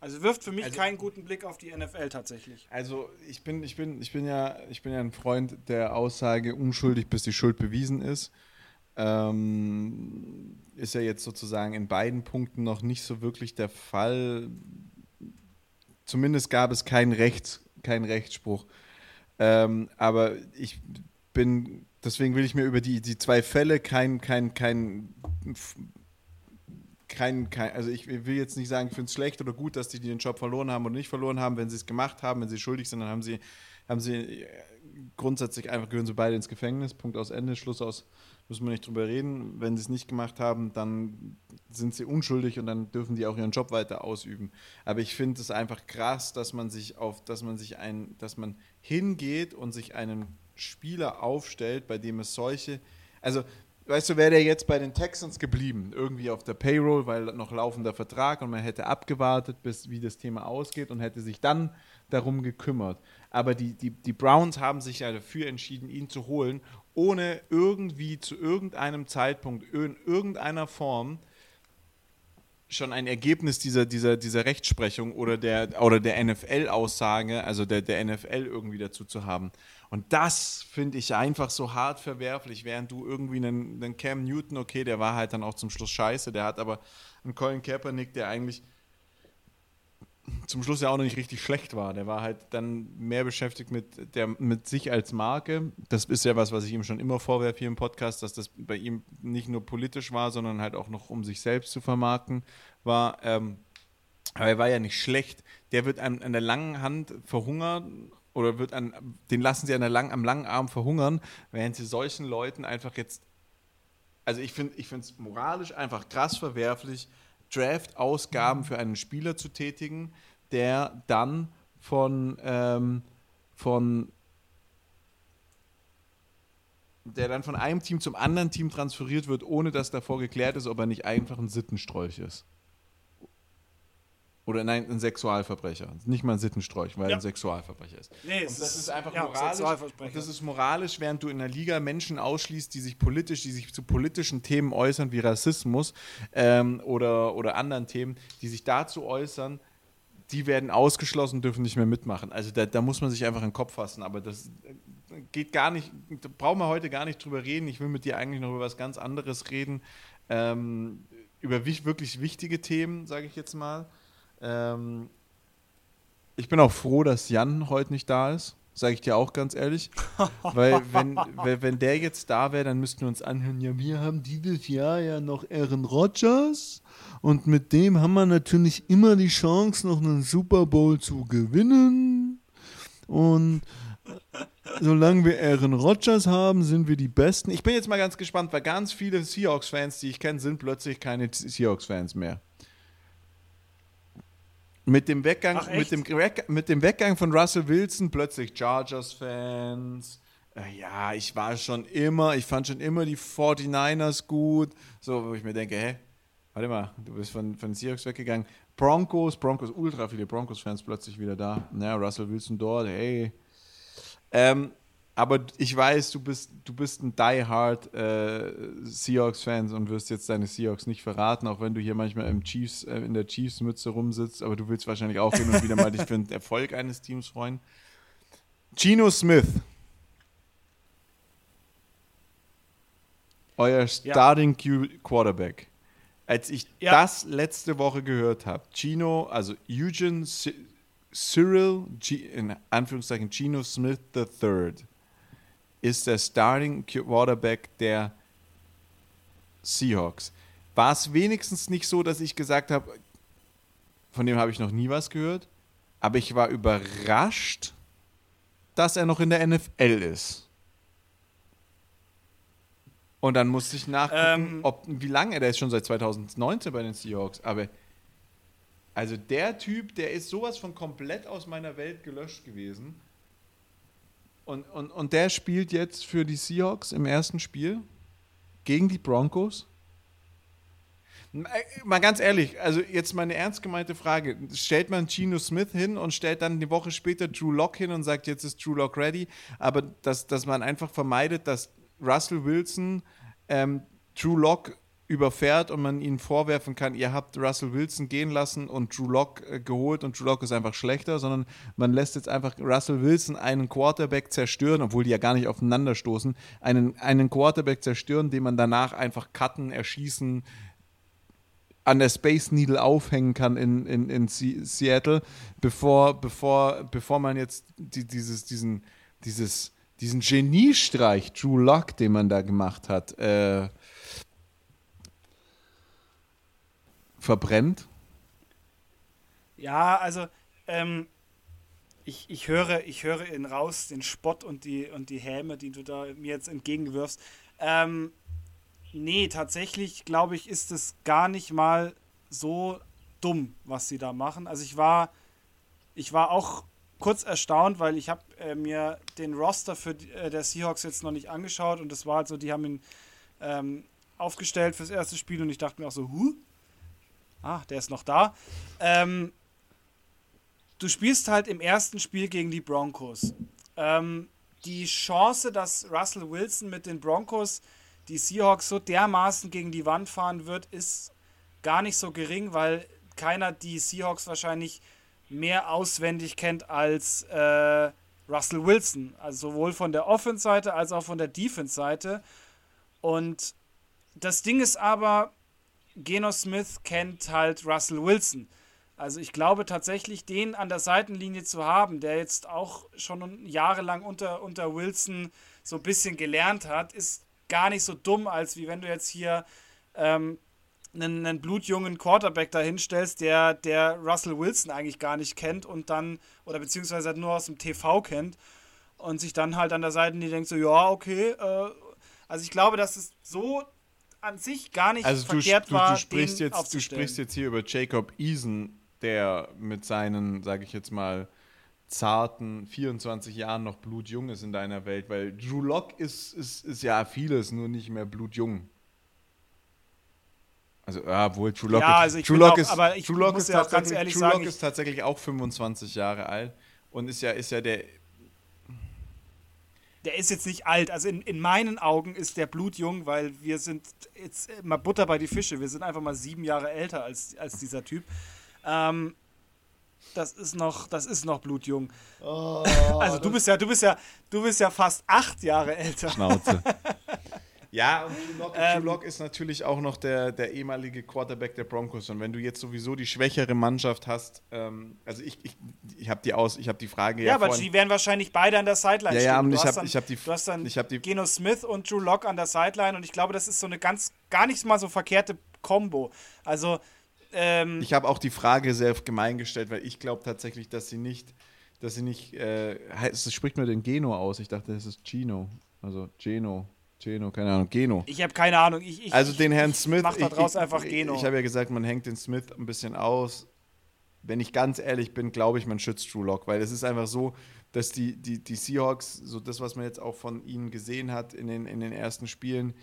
Also wirft für mich also, keinen guten Blick auf die NFL tatsächlich. Also ich bin, ich bin, ich bin ja, ich bin ja ein Freund der Aussage unschuldig, bis die Schuld bewiesen ist. Ähm, ist ja jetzt sozusagen in beiden Punkten noch nicht so wirklich der Fall. Zumindest gab es keinen Rechts, keinen Rechtsspruch. Ähm, aber ich bin, deswegen will ich mir über die, die zwei Fälle kein, kein, kein kein, kein, also ich will jetzt nicht sagen, ich finde es schlecht oder gut, dass die den Job verloren haben oder nicht verloren haben. Wenn sie es gemacht haben, wenn sie schuldig sind, dann haben sie, haben sie äh, grundsätzlich einfach gehören sie beide ins Gefängnis. Punkt aus Ende, Schluss aus, müssen wir nicht drüber reden. Wenn sie es nicht gemacht haben, dann sind sie unschuldig und dann dürfen die auch ihren Job weiter ausüben. Aber ich finde es einfach krass, dass man sich auf, dass man sich ein, dass man hingeht und sich einen Spieler aufstellt, bei dem es solche, also weißt du, wäre der jetzt bei den Texans geblieben, irgendwie auf der Payroll, weil noch laufender Vertrag und man hätte abgewartet, bis wie das Thema ausgeht und hätte sich dann darum gekümmert. Aber die, die, die Browns haben sich ja dafür entschieden, ihn zu holen, ohne irgendwie zu irgendeinem Zeitpunkt, in irgendeiner Form schon ein Ergebnis dieser, dieser, dieser Rechtsprechung oder der, oder der NFL-Aussage, also der, der NFL irgendwie dazu zu haben. Und das finde ich einfach so hart verwerflich, während du irgendwie einen, einen Cam Newton, okay, der war halt dann auch zum Schluss scheiße, der hat aber einen Colin Kaepernick, der eigentlich zum Schluss ja auch noch nicht richtig schlecht war. Der war halt dann mehr beschäftigt mit, der, mit sich als Marke. Das ist ja was, was ich ihm schon immer vorwerfe hier im Podcast, dass das bei ihm nicht nur politisch war, sondern halt auch noch um sich selbst zu vermarkten war. Ähm, aber er war ja nicht schlecht. Der wird an, an der langen Hand verhungern oder wird an, den lassen sie an der lang, am langen Arm verhungern, während sie solchen Leuten einfach jetzt, also ich finde es moralisch einfach krass verwerflich, Draft-Ausgaben für einen Spieler zu tätigen, der dann von, ähm, von der dann von einem Team zum anderen Team transferiert wird, ohne dass davor geklärt ist, ob er nicht einfach ein Sittenstrolch ist. Oder nein, ein Sexualverbrecher. Nicht mal ein Sittenstrolch, weil ja. er ein Sexualverbrecher ist. Nee, und das ist einfach ja, moralisch. das ist moralisch, während du in der Liga Menschen ausschließt, die sich politisch, die sich zu politischen Themen äußern, wie Rassismus ähm, oder, oder anderen Themen, die sich dazu äußern, die werden ausgeschlossen, dürfen nicht mehr mitmachen. Also da, da muss man sich einfach in den Kopf fassen. Aber das äh, geht gar nicht, da brauchen wir heute gar nicht drüber reden. Ich will mit dir eigentlich noch über was ganz anderes reden. Ähm, über wirklich wichtige Themen, sage ich jetzt mal. Ähm, ich bin auch froh, dass Jan heute nicht da ist, sage ich dir auch ganz ehrlich. Weil wenn, wenn der jetzt da wäre, dann müssten wir uns anhören, ja, wir haben dieses Jahr ja noch Aaron Rodgers und mit dem haben wir natürlich immer die Chance, noch einen Super Bowl zu gewinnen. Und solange wir Aaron Rodgers haben, sind wir die Besten. Ich bin jetzt mal ganz gespannt, weil ganz viele Seahawks-Fans, die ich kenne, sind plötzlich keine Seahawks-Fans mehr. Mit dem Weggang, Ach, mit, dem, mit dem Weggang von Russell Wilson plötzlich Chargers-Fans. Äh, ja, ich war schon immer, ich fand schon immer die 49ers gut. So, wo ich mir denke, hä, warte mal, du bist von, von Seahawks weggegangen. Broncos, Broncos, ultra viele Broncos-Fans plötzlich wieder da. Ja, Russell Wilson dort, hey. Ähm, aber ich weiß, du bist, du bist ein die-hard äh, Seahawks-Fan und wirst jetzt deine Seahawks nicht verraten, auch wenn du hier manchmal im Chiefs, äh, in der Chiefs-Mütze rumsitzt, aber du willst wahrscheinlich auch hin und wieder mal dich für den Erfolg eines Teams freuen. Gino Smith. Euer Starting ja. Quarterback. Als ich ja. das letzte Woche gehört habe, Gino, also Eugene Cyril, in Anführungszeichen Gino Smith III ist der Starting Quarterback der Seahawks. War es wenigstens nicht so, dass ich gesagt habe, von dem habe ich noch nie was gehört, aber ich war überrascht, dass er noch in der NFL ist. Und dann musste ich nachgucken, ähm, ob, wie lange er, der ist schon seit 2019 bei den Seahawks, aber also der Typ, der ist sowas von komplett aus meiner Welt gelöscht gewesen. Und, und, und der spielt jetzt für die Seahawks im ersten Spiel gegen die Broncos. Äh, mal ganz ehrlich, also jetzt mal eine ernst gemeinte Frage. Stellt man Geno Smith hin und stellt dann eine Woche später Drew Lock hin und sagt, jetzt ist Drew Lock ready, aber dass, dass man einfach vermeidet, dass Russell Wilson ähm, Drew Lock überfährt und man ihnen vorwerfen kann, ihr habt Russell Wilson gehen lassen und Drew Lock äh, geholt und Drew Lock ist einfach schlechter, sondern man lässt jetzt einfach Russell Wilson einen Quarterback zerstören, obwohl die ja gar nicht aufeinander stoßen, einen, einen Quarterback zerstören, den man danach einfach cutten, erschießen, an der Space Needle aufhängen kann in, in, in Seattle, bevor, bevor, bevor man jetzt die, dieses, diesen, dieses, diesen Geniestreich, Drew Lock, den man da gemacht hat, äh, verbrennt? Ja, also ähm, ich, ich, höre, ich höre ihn raus, den Spott und die, und die Häme, die du da mir jetzt entgegenwirfst. Ähm, nee, tatsächlich glaube ich, ist es gar nicht mal so dumm, was sie da machen. Also ich war, ich war auch kurz erstaunt, weil ich habe äh, mir den Roster für äh, der Seahawks jetzt noch nicht angeschaut und das war halt so, die haben ihn ähm, aufgestellt fürs erste Spiel und ich dachte mir auch so, huh, Ah, der ist noch da. Ähm, du spielst halt im ersten Spiel gegen die Broncos. Ähm, die Chance, dass Russell Wilson mit den Broncos die Seahawks so dermaßen gegen die Wand fahren wird, ist gar nicht so gering, weil keiner die Seahawks wahrscheinlich mehr auswendig kennt als äh, Russell Wilson. Also sowohl von der Offense-Seite als auch von der Defense-Seite. Und das Ding ist aber, Geno Smith kennt halt Russell Wilson. Also ich glaube tatsächlich, den an der Seitenlinie zu haben, der jetzt auch schon jahrelang unter, unter Wilson so ein bisschen gelernt hat, ist gar nicht so dumm, als wie wenn du jetzt hier ähm, einen, einen blutjungen Quarterback dahinstellst, der, der Russell Wilson eigentlich gar nicht kennt und dann, oder beziehungsweise nur aus dem TV kennt und sich dann halt an der Seitenlinie denkt so, ja, okay, äh, also ich glaube, dass es so an sich gar nicht also verkehrt du, war, du sprichst jetzt, Du sprichst jetzt hier über Jacob Eason, der mit seinen, sage ich jetzt mal, zarten 24 Jahren noch blutjung ist in deiner Welt, weil Drew Lock ist, ist, ist ja vieles, nur nicht mehr blutjung. Also, ja, wohl Drew Lock, ja, also Drew Lock auch, ist, aber ich Drew Lock muss ist ja auch ganz ehrlich Drew sagen, Lock ist tatsächlich auch 25 Jahre alt und ist ja, ist ja der der ist jetzt nicht alt. Also in, in meinen Augen ist der blutjung, weil wir sind jetzt mal Butter bei die Fische. Wir sind einfach mal sieben Jahre älter als, als dieser Typ. Ähm, das ist noch, das ist noch blutjung. Oh, also du bist ja, du bist ja, du bist ja fast acht Jahre älter. Schnauze. Ja, und Drew ähm, Lock ist natürlich auch noch der, der ehemalige Quarterback der Broncos. Und wenn du jetzt sowieso die schwächere Mannschaft hast, ähm, also ich, ich, ich habe die aus, ich habe die Frage ja. Ja, aber die werden wahrscheinlich beide an der Sideline ja, ja, stehen. Du, ich hast hab, die, du hast dann ich hab die, Geno Smith und Drew Lock an der Sideline und ich glaube, das ist so eine ganz, gar nicht mal so verkehrte Combo. Also ähm, ich habe auch die Frage sehr gemein gestellt, weil ich glaube tatsächlich, dass sie nicht, dass sie nicht, äh, es spricht nur den Geno aus. Ich dachte, es ist Gino, also Geno. Geno, keine Ahnung, Geno. Ich habe keine Ahnung. Ich, ich, also den Herrn Smith. Ich mach da draus einfach Geno. Ich, ich habe ja gesagt, man hängt den Smith ein bisschen aus. Wenn ich ganz ehrlich bin, glaube ich, man schützt Drew Lock, weil es ist einfach so, dass die, die, die Seahawks, so das, was man jetzt auch von ihnen gesehen hat in den, in den ersten Spielen,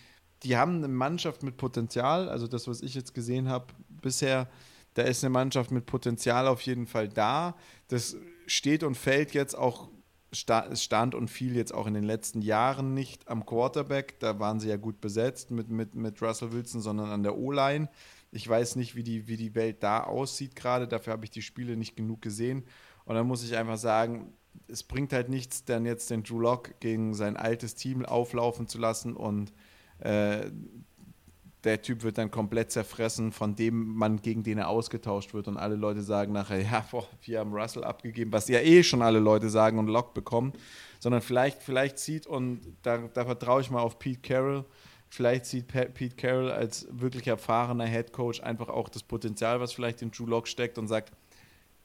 die haben eine Mannschaft mit Potenzial. Also das, was ich jetzt gesehen habe bisher, da ist eine Mannschaft mit Potenzial auf jeden Fall da. Das steht und fällt jetzt auch stand und fiel jetzt auch in den letzten Jahren nicht am Quarterback. Da waren sie ja gut besetzt mit, mit, mit Russell Wilson, sondern an der O-Line. Ich weiß nicht, wie die, wie die Welt da aussieht gerade. Dafür habe ich die Spiele nicht genug gesehen. Und dann muss ich einfach sagen, es bringt halt nichts, dann jetzt den Drew Lock gegen sein altes Team auflaufen zu lassen und äh, der Typ wird dann komplett zerfressen, von dem man gegen den er ausgetauscht wird und alle Leute sagen nachher, ja, boah, wir haben Russell abgegeben, was ja eh schon alle Leute sagen und Lock bekommen, sondern vielleicht, vielleicht sieht, und da, da vertraue ich mal auf Pete Carroll, vielleicht sieht Pete Carroll als wirklich erfahrener Head Coach einfach auch das Potenzial, was vielleicht in Drew Lock steckt und sagt,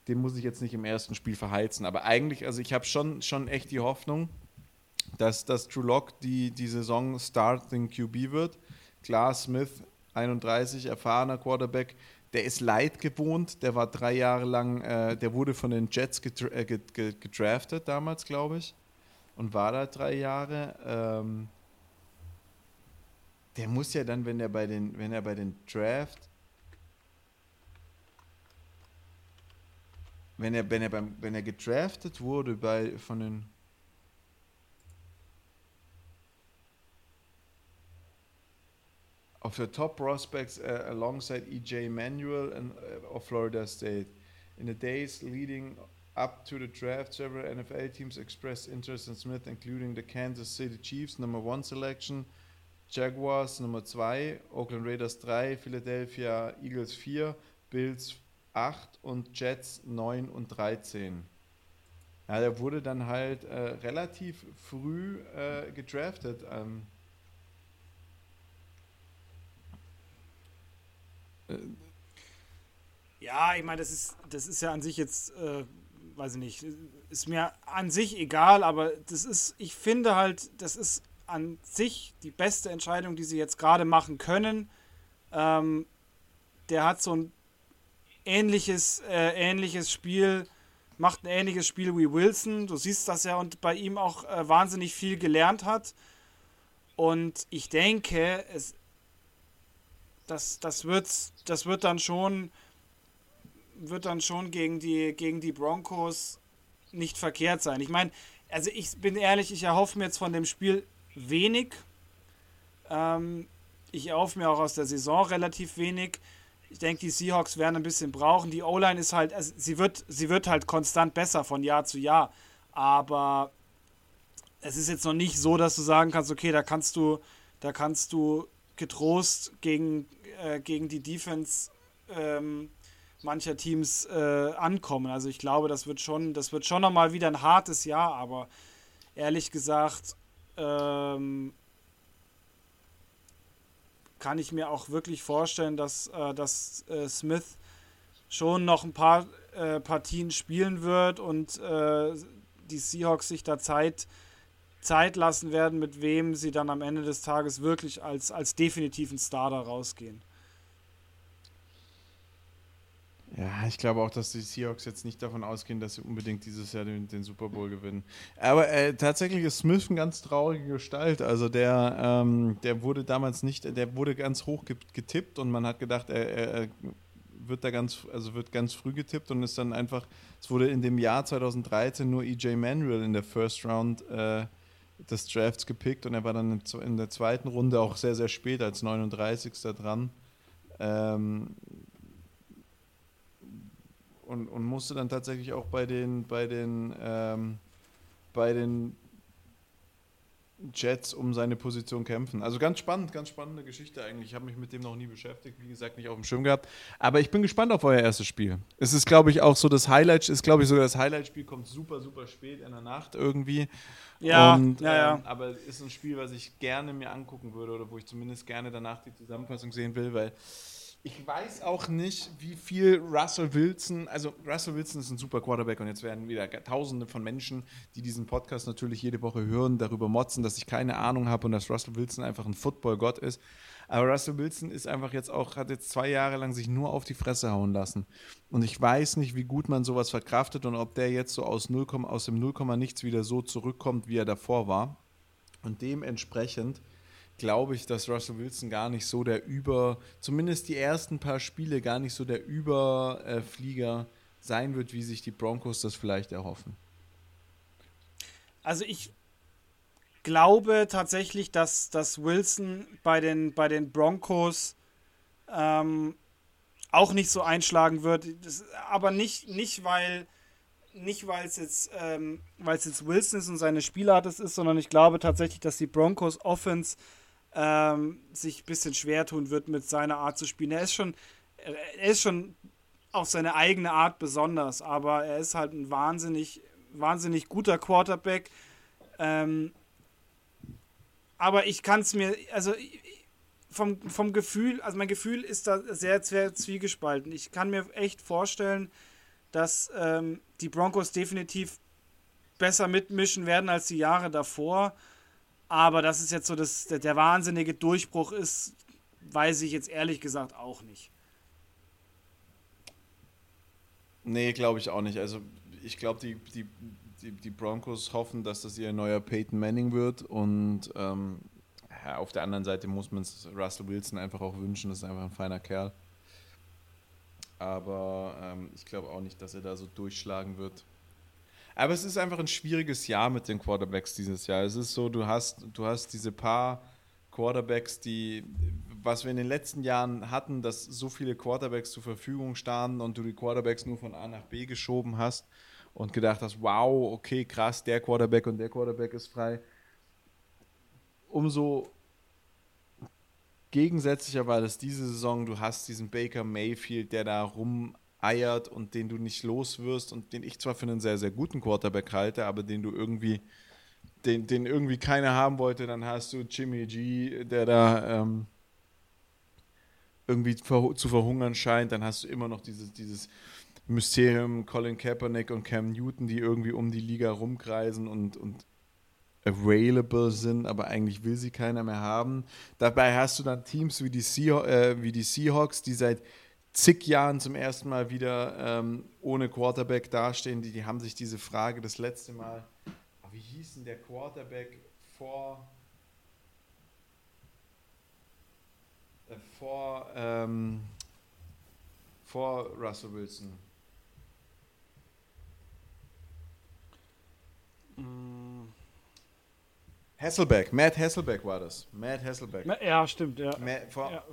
den muss ich jetzt nicht im ersten Spiel verheizen. Aber eigentlich, also ich habe schon, schon echt die Hoffnung, dass, dass Drew Lock die, die Saison Starting QB wird Klar, Smith, 31, erfahrener Quarterback, der ist leid gewohnt, der war drei Jahre lang, äh, der wurde von den Jets gedra äh, gedraftet damals, glaube ich, und war da drei Jahre. Ähm, der muss ja dann, wenn er bei den, wenn er bei den Draft, wenn er, wenn er beim, wenn er gedraftet wurde bei von den of the top prospects uh, alongside EJ Manuel and, uh, of Florida State. In the days leading up to the draft, several NFL teams expressed interest in Smith, including the Kansas City Chiefs, number one selection, Jaguars Nummer 2, Oakland Raiders 3, Philadelphia Eagles 4, Bills 8 und Jets 9 und 13. Ja, der wurde dann halt äh, relativ früh äh, gedraftet. Ähm, ja, ich meine, das ist, das ist ja an sich jetzt, äh, weiß ich nicht, ist mir an sich egal, aber das ist, ich finde halt, das ist an sich die beste Entscheidung, die sie jetzt gerade machen können. Ähm, der hat so ein ähnliches, äh, ähnliches Spiel, macht ein ähnliches Spiel wie Wilson. Du siehst, dass er und bei ihm auch äh, wahnsinnig viel gelernt hat. Und ich denke, es, das, das, wird, das wird dann schon wird dann schon gegen die, gegen die Broncos nicht verkehrt sein. Ich meine, also ich bin ehrlich, ich erhoffe mir jetzt von dem Spiel wenig. Ähm, ich erhoffe mir auch aus der Saison relativ wenig. Ich denke, die Seahawks werden ein bisschen brauchen. Die O-Line ist halt, also sie wird, sie wird halt konstant besser von Jahr zu Jahr. Aber es ist jetzt noch nicht so, dass du sagen kannst, okay, da kannst du, da kannst du getrost gegen, äh, gegen die Defense ähm, mancher Teams äh, ankommen. Also ich glaube, das wird schon, das wird schon nochmal wieder ein hartes Jahr, aber ehrlich gesagt, ähm, kann ich mir auch wirklich vorstellen, dass, äh, dass äh, Smith schon noch ein paar äh, Partien spielen wird und äh, die Seahawks sich da Zeit, Zeit lassen werden, mit wem sie dann am Ende des Tages wirklich als, als definitiven Starter rausgehen. Ja, ich glaube auch, dass die Seahawks jetzt nicht davon ausgehen, dass sie unbedingt dieses Jahr den, den Super Bowl gewinnen. Aber äh, tatsächlich ist Smith eine ganz traurige Gestalt. Also der, ähm, der wurde damals nicht, der wurde ganz hoch getippt und man hat gedacht, er, er wird da ganz, also wird ganz früh getippt und ist dann einfach, es wurde in dem Jahr 2013 nur EJ Manuel in der First Round äh, des Drafts gepickt und er war dann in der zweiten Runde auch sehr, sehr spät als 39. dran. Ähm, und, und musste dann tatsächlich auch bei den, bei den, ähm, bei den Jets um seine Position kämpfen. Also ganz spannend, ganz spannende Geschichte eigentlich. Ich habe mich mit dem noch nie beschäftigt, wie gesagt, nicht auf dem Schirm gehabt. Aber ich bin gespannt auf euer erstes Spiel. Es ist, glaube ich, auch so das Highlight, ist, glaube ich, sogar das Highlight-Spiel kommt super, super spät in der Nacht irgendwie. Ja, Und, ja, ja. Ähm, aber ist ein Spiel, was ich gerne mir angucken würde oder wo ich zumindest gerne danach die Zusammenfassung sehen will, weil ich weiß auch nicht, wie viel Russell Wilson, also Russell Wilson ist ein super Quarterback und jetzt werden wieder tausende von Menschen, die diesen Podcast natürlich jede Woche hören, darüber motzen, dass ich keine Ahnung habe und dass Russell Wilson einfach ein Football-Gott ist. Aber Russell Wilson ist einfach jetzt auch, hat jetzt zwei Jahre lang sich nur auf die Fresse hauen lassen. Und ich weiß nicht, wie gut man sowas verkraftet und ob der jetzt so aus, 0, aus dem 0, nichts wieder so zurückkommt, wie er davor war. Und dementsprechend glaube ich, dass Russell Wilson gar nicht so der Über, zumindest die ersten paar Spiele gar nicht so der Überflieger sein wird, wie sich die Broncos das vielleicht erhoffen. Also ich glaube tatsächlich, dass, dass Wilson bei den, bei den Broncos ähm, auch nicht so einschlagen wird. Das, aber nicht, nicht weil nicht weil es jetzt, ähm, jetzt Wilson ist und seine Spielart ist, sondern ich glaube tatsächlich, dass die Broncos Offense ähm, sich ein bisschen schwer tun wird mit seiner Art zu spielen. Er ist schon, er ist schon auf seine eigene Art besonders, aber er ist halt ein wahnsinnig, wahnsinnig guter Quarterback. Ähm, aber ich kann es mir, also vom, vom Gefühl, also mein Gefühl ist da sehr, sehr zwiegespalten. Ich kann mir echt vorstellen, dass ähm, die Broncos definitiv besser mitmischen werden als die Jahre davor. Aber das ist jetzt so, dass der, der wahnsinnige Durchbruch ist, weiß ich jetzt ehrlich gesagt auch nicht. Nee, glaube ich auch nicht. Also ich glaube, die, die, die, die, Broncos hoffen, dass das ihr neuer Peyton Manning wird. Und ähm, ja, auf der anderen Seite muss man es Russell Wilson einfach auch wünschen. Das ist einfach ein feiner Kerl. Aber ähm, ich glaube auch nicht, dass er da so durchschlagen wird. Aber es ist einfach ein schwieriges Jahr mit den Quarterbacks dieses Jahr. Es ist so, du hast, du hast diese paar Quarterbacks, die, was wir in den letzten Jahren hatten, dass so viele Quarterbacks zur Verfügung standen und du die Quarterbacks nur von A nach B geschoben hast und gedacht hast, wow, okay, krass, der Quarterback und der Quarterback ist frei. Umso gegensätzlicher war das diese Saison, du hast diesen Baker Mayfield, der da rumeiert und den du nicht los wirst und den ich zwar für einen sehr, sehr guten Quarterback halte, aber den du irgendwie den, den irgendwie keiner haben wollte, dann hast du Jimmy G, der da ähm, irgendwie zu verhungern scheint, dann hast du immer noch dieses, dieses Mysterium Colin Kaepernick und Cam Newton, die irgendwie um die Liga rumkreisen und, und available sind, aber eigentlich will sie keiner mehr haben. Dabei hast du dann Teams wie die, Seah äh, wie die Seahawks, die seit zig Jahren zum ersten Mal wieder ähm, ohne Quarterback dastehen. Die, die haben sich diese Frage das letzte Mal wie hieß denn der Quarterback vor, äh, vor, ähm, vor Russell Wilson? Mm. Hasselbeck, Matt Hasselbeck war das. Matt Hasselbeck. Ja, stimmt, ja. Matt, vor, ja.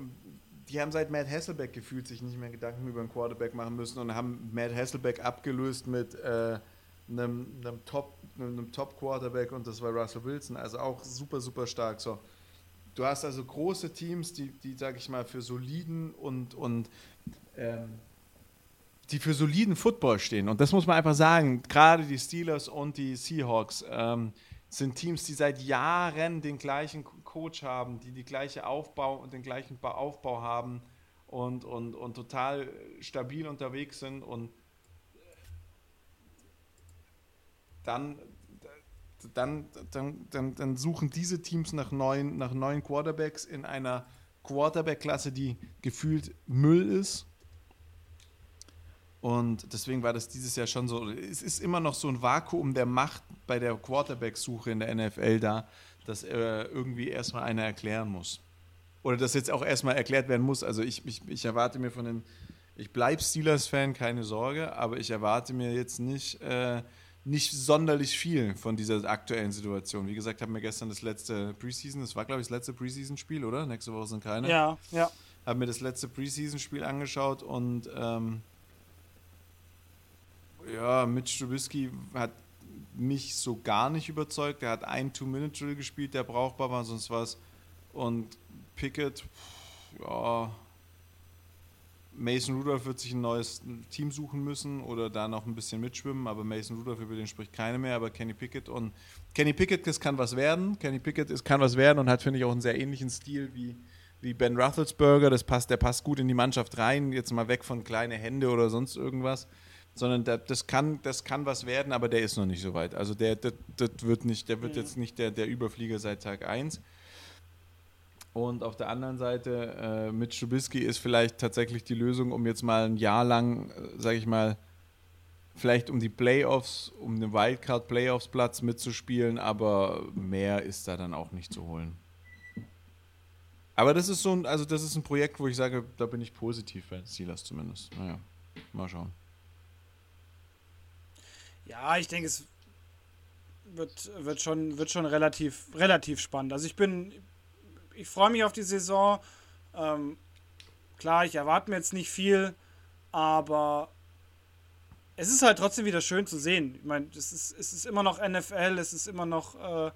Die haben seit Matt Hasselbeck gefühlt sich nicht mehr Gedanken über einen Quarterback machen müssen und haben Matt Hasselbeck abgelöst mit äh, einem, einem Top, einem Top Quarterback und das war Russell Wilson, also auch super, super stark. So, du hast also große Teams, die, die sag ich mal, für soliden und, und ähm, die für soliden Football stehen. Und das muss man einfach sagen. Gerade die Steelers und die Seahawks ähm, sind Teams, die seit Jahren den gleichen Coach haben, die die gleiche Aufbau und den gleichen Aufbau haben und, und, und total stabil unterwegs sind und dann, dann, dann, dann, dann suchen diese Teams nach neuen, nach neuen Quarterbacks in einer Quarterback-Klasse, die gefühlt Müll ist. Und deswegen war das dieses Jahr schon so. Es ist immer noch so ein Vakuum der Macht bei der Quarterback-Suche in der NFL da, dass äh, irgendwie erstmal einer erklären muss. Oder dass jetzt auch erstmal erklärt werden muss. Also ich, ich, ich erwarte mir von den. Ich bleibe Steelers-Fan, keine Sorge, aber ich erwarte mir jetzt nicht. Äh, nicht sonderlich viel von dieser aktuellen Situation. Wie gesagt, haben wir gestern das letzte Preseason, das war glaube ich das letzte Preseason-Spiel, oder? Nächste Woche sind keine. Ja, ja. Haben mir das letzte Preseason-Spiel angeschaut und ähm, ja, Mitch Trubisky hat mich so gar nicht überzeugt. Er hat ein Two-Minute-Drill gespielt, der brauchbar war, sonst was. Und Pickett, ja, Mason Rudolph wird sich ein neues Team suchen müssen oder da noch ein bisschen mitschwimmen, aber Mason Rudolph, über den spricht keiner mehr, aber Kenny Pickett und Kenny Pickett, das kann was werden. Kenny Pickett ist, kann was werden und hat, finde ich, auch einen sehr ähnlichen Stil wie, wie Ben Roethlisberger. Das passt, der passt gut in die Mannschaft rein, jetzt mal weg von kleine Hände oder sonst irgendwas, sondern der, das, kann, das kann was werden, aber der ist noch nicht so weit. Also der, der, der wird, nicht, der wird mhm. jetzt nicht der, der Überflieger seit Tag 1. Und auf der anderen Seite, äh, mit Trubisky ist vielleicht tatsächlich die Lösung, um jetzt mal ein Jahr lang, äh, sage ich mal, vielleicht um die Playoffs, um den Wildcard-Playoffs-Platz mitzuspielen, aber mehr ist da dann auch nicht zu holen. Aber das ist so ein, also das ist ein Projekt, wo ich sage, da bin ich positiv bei Steelers zumindest. Naja, mal schauen. Ja, ich denke, es wird, wird, schon, wird schon relativ, relativ spannend. Also ich bin, ich freue mich auf die Saison. Ähm, klar, ich erwarte mir jetzt nicht viel, aber es ist halt trotzdem wieder schön zu sehen. Ich meine, es ist, es ist immer noch NFL, es ist immer noch äh,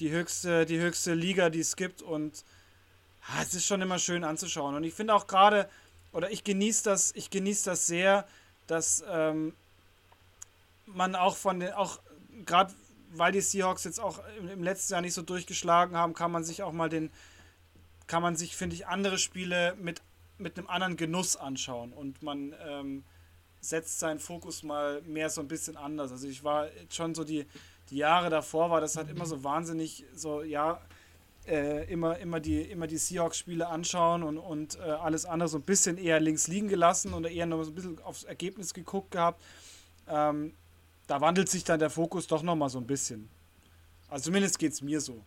die, höchste, die höchste Liga, die es gibt und ah, es ist schon immer schön anzuschauen. Und ich finde auch gerade, oder ich genieße das, ich genieße das sehr, dass ähm, man auch von den, auch gerade weil die Seahawks jetzt auch im, letzten Jahr nicht so durchgeschlagen haben, kann man sich auch mal den, kann man sich, finde ich, andere Spiele mit, mit einem anderen Genuss anschauen und man ähm, setzt seinen Fokus mal mehr so ein bisschen anders. Also ich war schon so die, die Jahre davor, war das halt immer so wahnsinnig, so ja, äh, immer, immer die, immer die Seahawks-Spiele anschauen und, und äh, alles andere so ein bisschen eher links liegen gelassen oder eher noch so ein bisschen aufs Ergebnis geguckt gehabt. Ähm, da wandelt sich dann der Fokus doch nochmal so ein bisschen. Also zumindest geht es mir so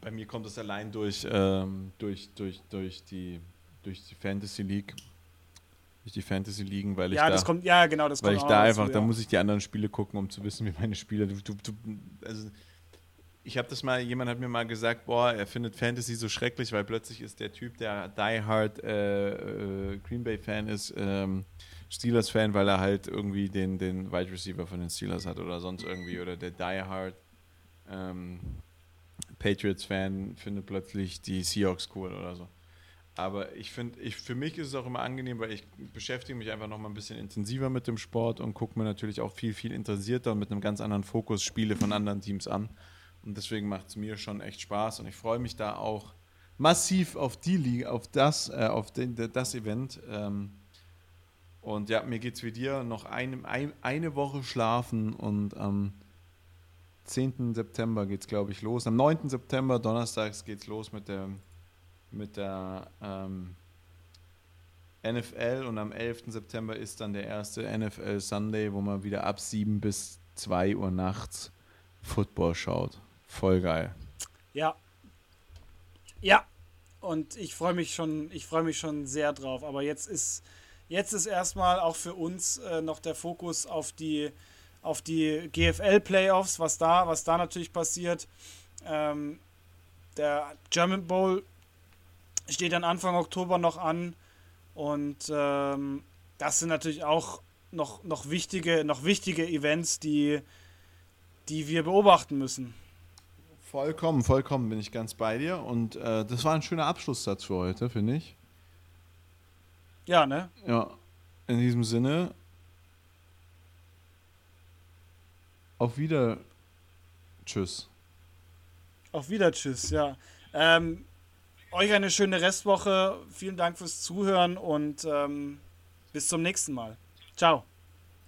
bei mir kommt es allein durch, ähm, durch, durch, durch, die, durch die Fantasy League. Durch die Fantasy Ligen, weil ich ja, da, das kommt, ja, genau, das weil ich da einfach, dazu, ja. da muss ich die anderen Spiele gucken, um zu wissen, wie meine Spieler. Du, du, du, also ich habe das mal, jemand hat mir mal gesagt, boah, er findet Fantasy so schrecklich, weil plötzlich ist der Typ, der Die Hard äh, äh, Green Bay Fan ist, ähm, Steelers Fan, weil er halt irgendwie den, den Wide Receiver von den Steelers hat oder sonst irgendwie oder der Die Hard ähm, Patriots Fan findet plötzlich die Seahawks cool oder so. Aber ich finde, ich, für mich ist es auch immer angenehm, weil ich beschäftige mich einfach noch mal ein bisschen intensiver mit dem Sport und gucke mir natürlich auch viel, viel interessierter und mit einem ganz anderen Fokus Spiele von anderen Teams an. Und deswegen macht es mir schon echt Spaß und ich freue mich da auch massiv auf die Liga, auf das, äh, auf den, das Event. Ähm, und ja, mir geht es wie dir, noch eine, ein, eine Woche schlafen und am 10. September geht es, glaube ich, los. Am 9. September, donnerstags, geht es los mit der, mit der ähm, NFL und am 11. September ist dann der erste NFL Sunday, wo man wieder ab 7 bis 2 Uhr nachts Football schaut. Voll geil. Ja. Ja. Und ich freue mich schon, ich freue mich schon sehr drauf. Aber jetzt ist, jetzt ist erstmal auch für uns äh, noch der Fokus auf die, auf die GFL-Playoffs, was da, was da natürlich passiert. Ähm, der German Bowl steht dann Anfang Oktober noch an. Und ähm, das sind natürlich auch noch, noch, wichtige, noch wichtige Events, die, die wir beobachten müssen. Vollkommen, vollkommen bin ich ganz bei dir. Und äh, das war ein schöner Abschlusssatz für heute, finde ich. Ja, ne? Ja. In diesem Sinne. Auf Wieder. Tschüss. Auf Wieder, tschüss, ja. Ähm, euch eine schöne Restwoche. Vielen Dank fürs Zuhören und ähm, bis zum nächsten Mal. Ciao.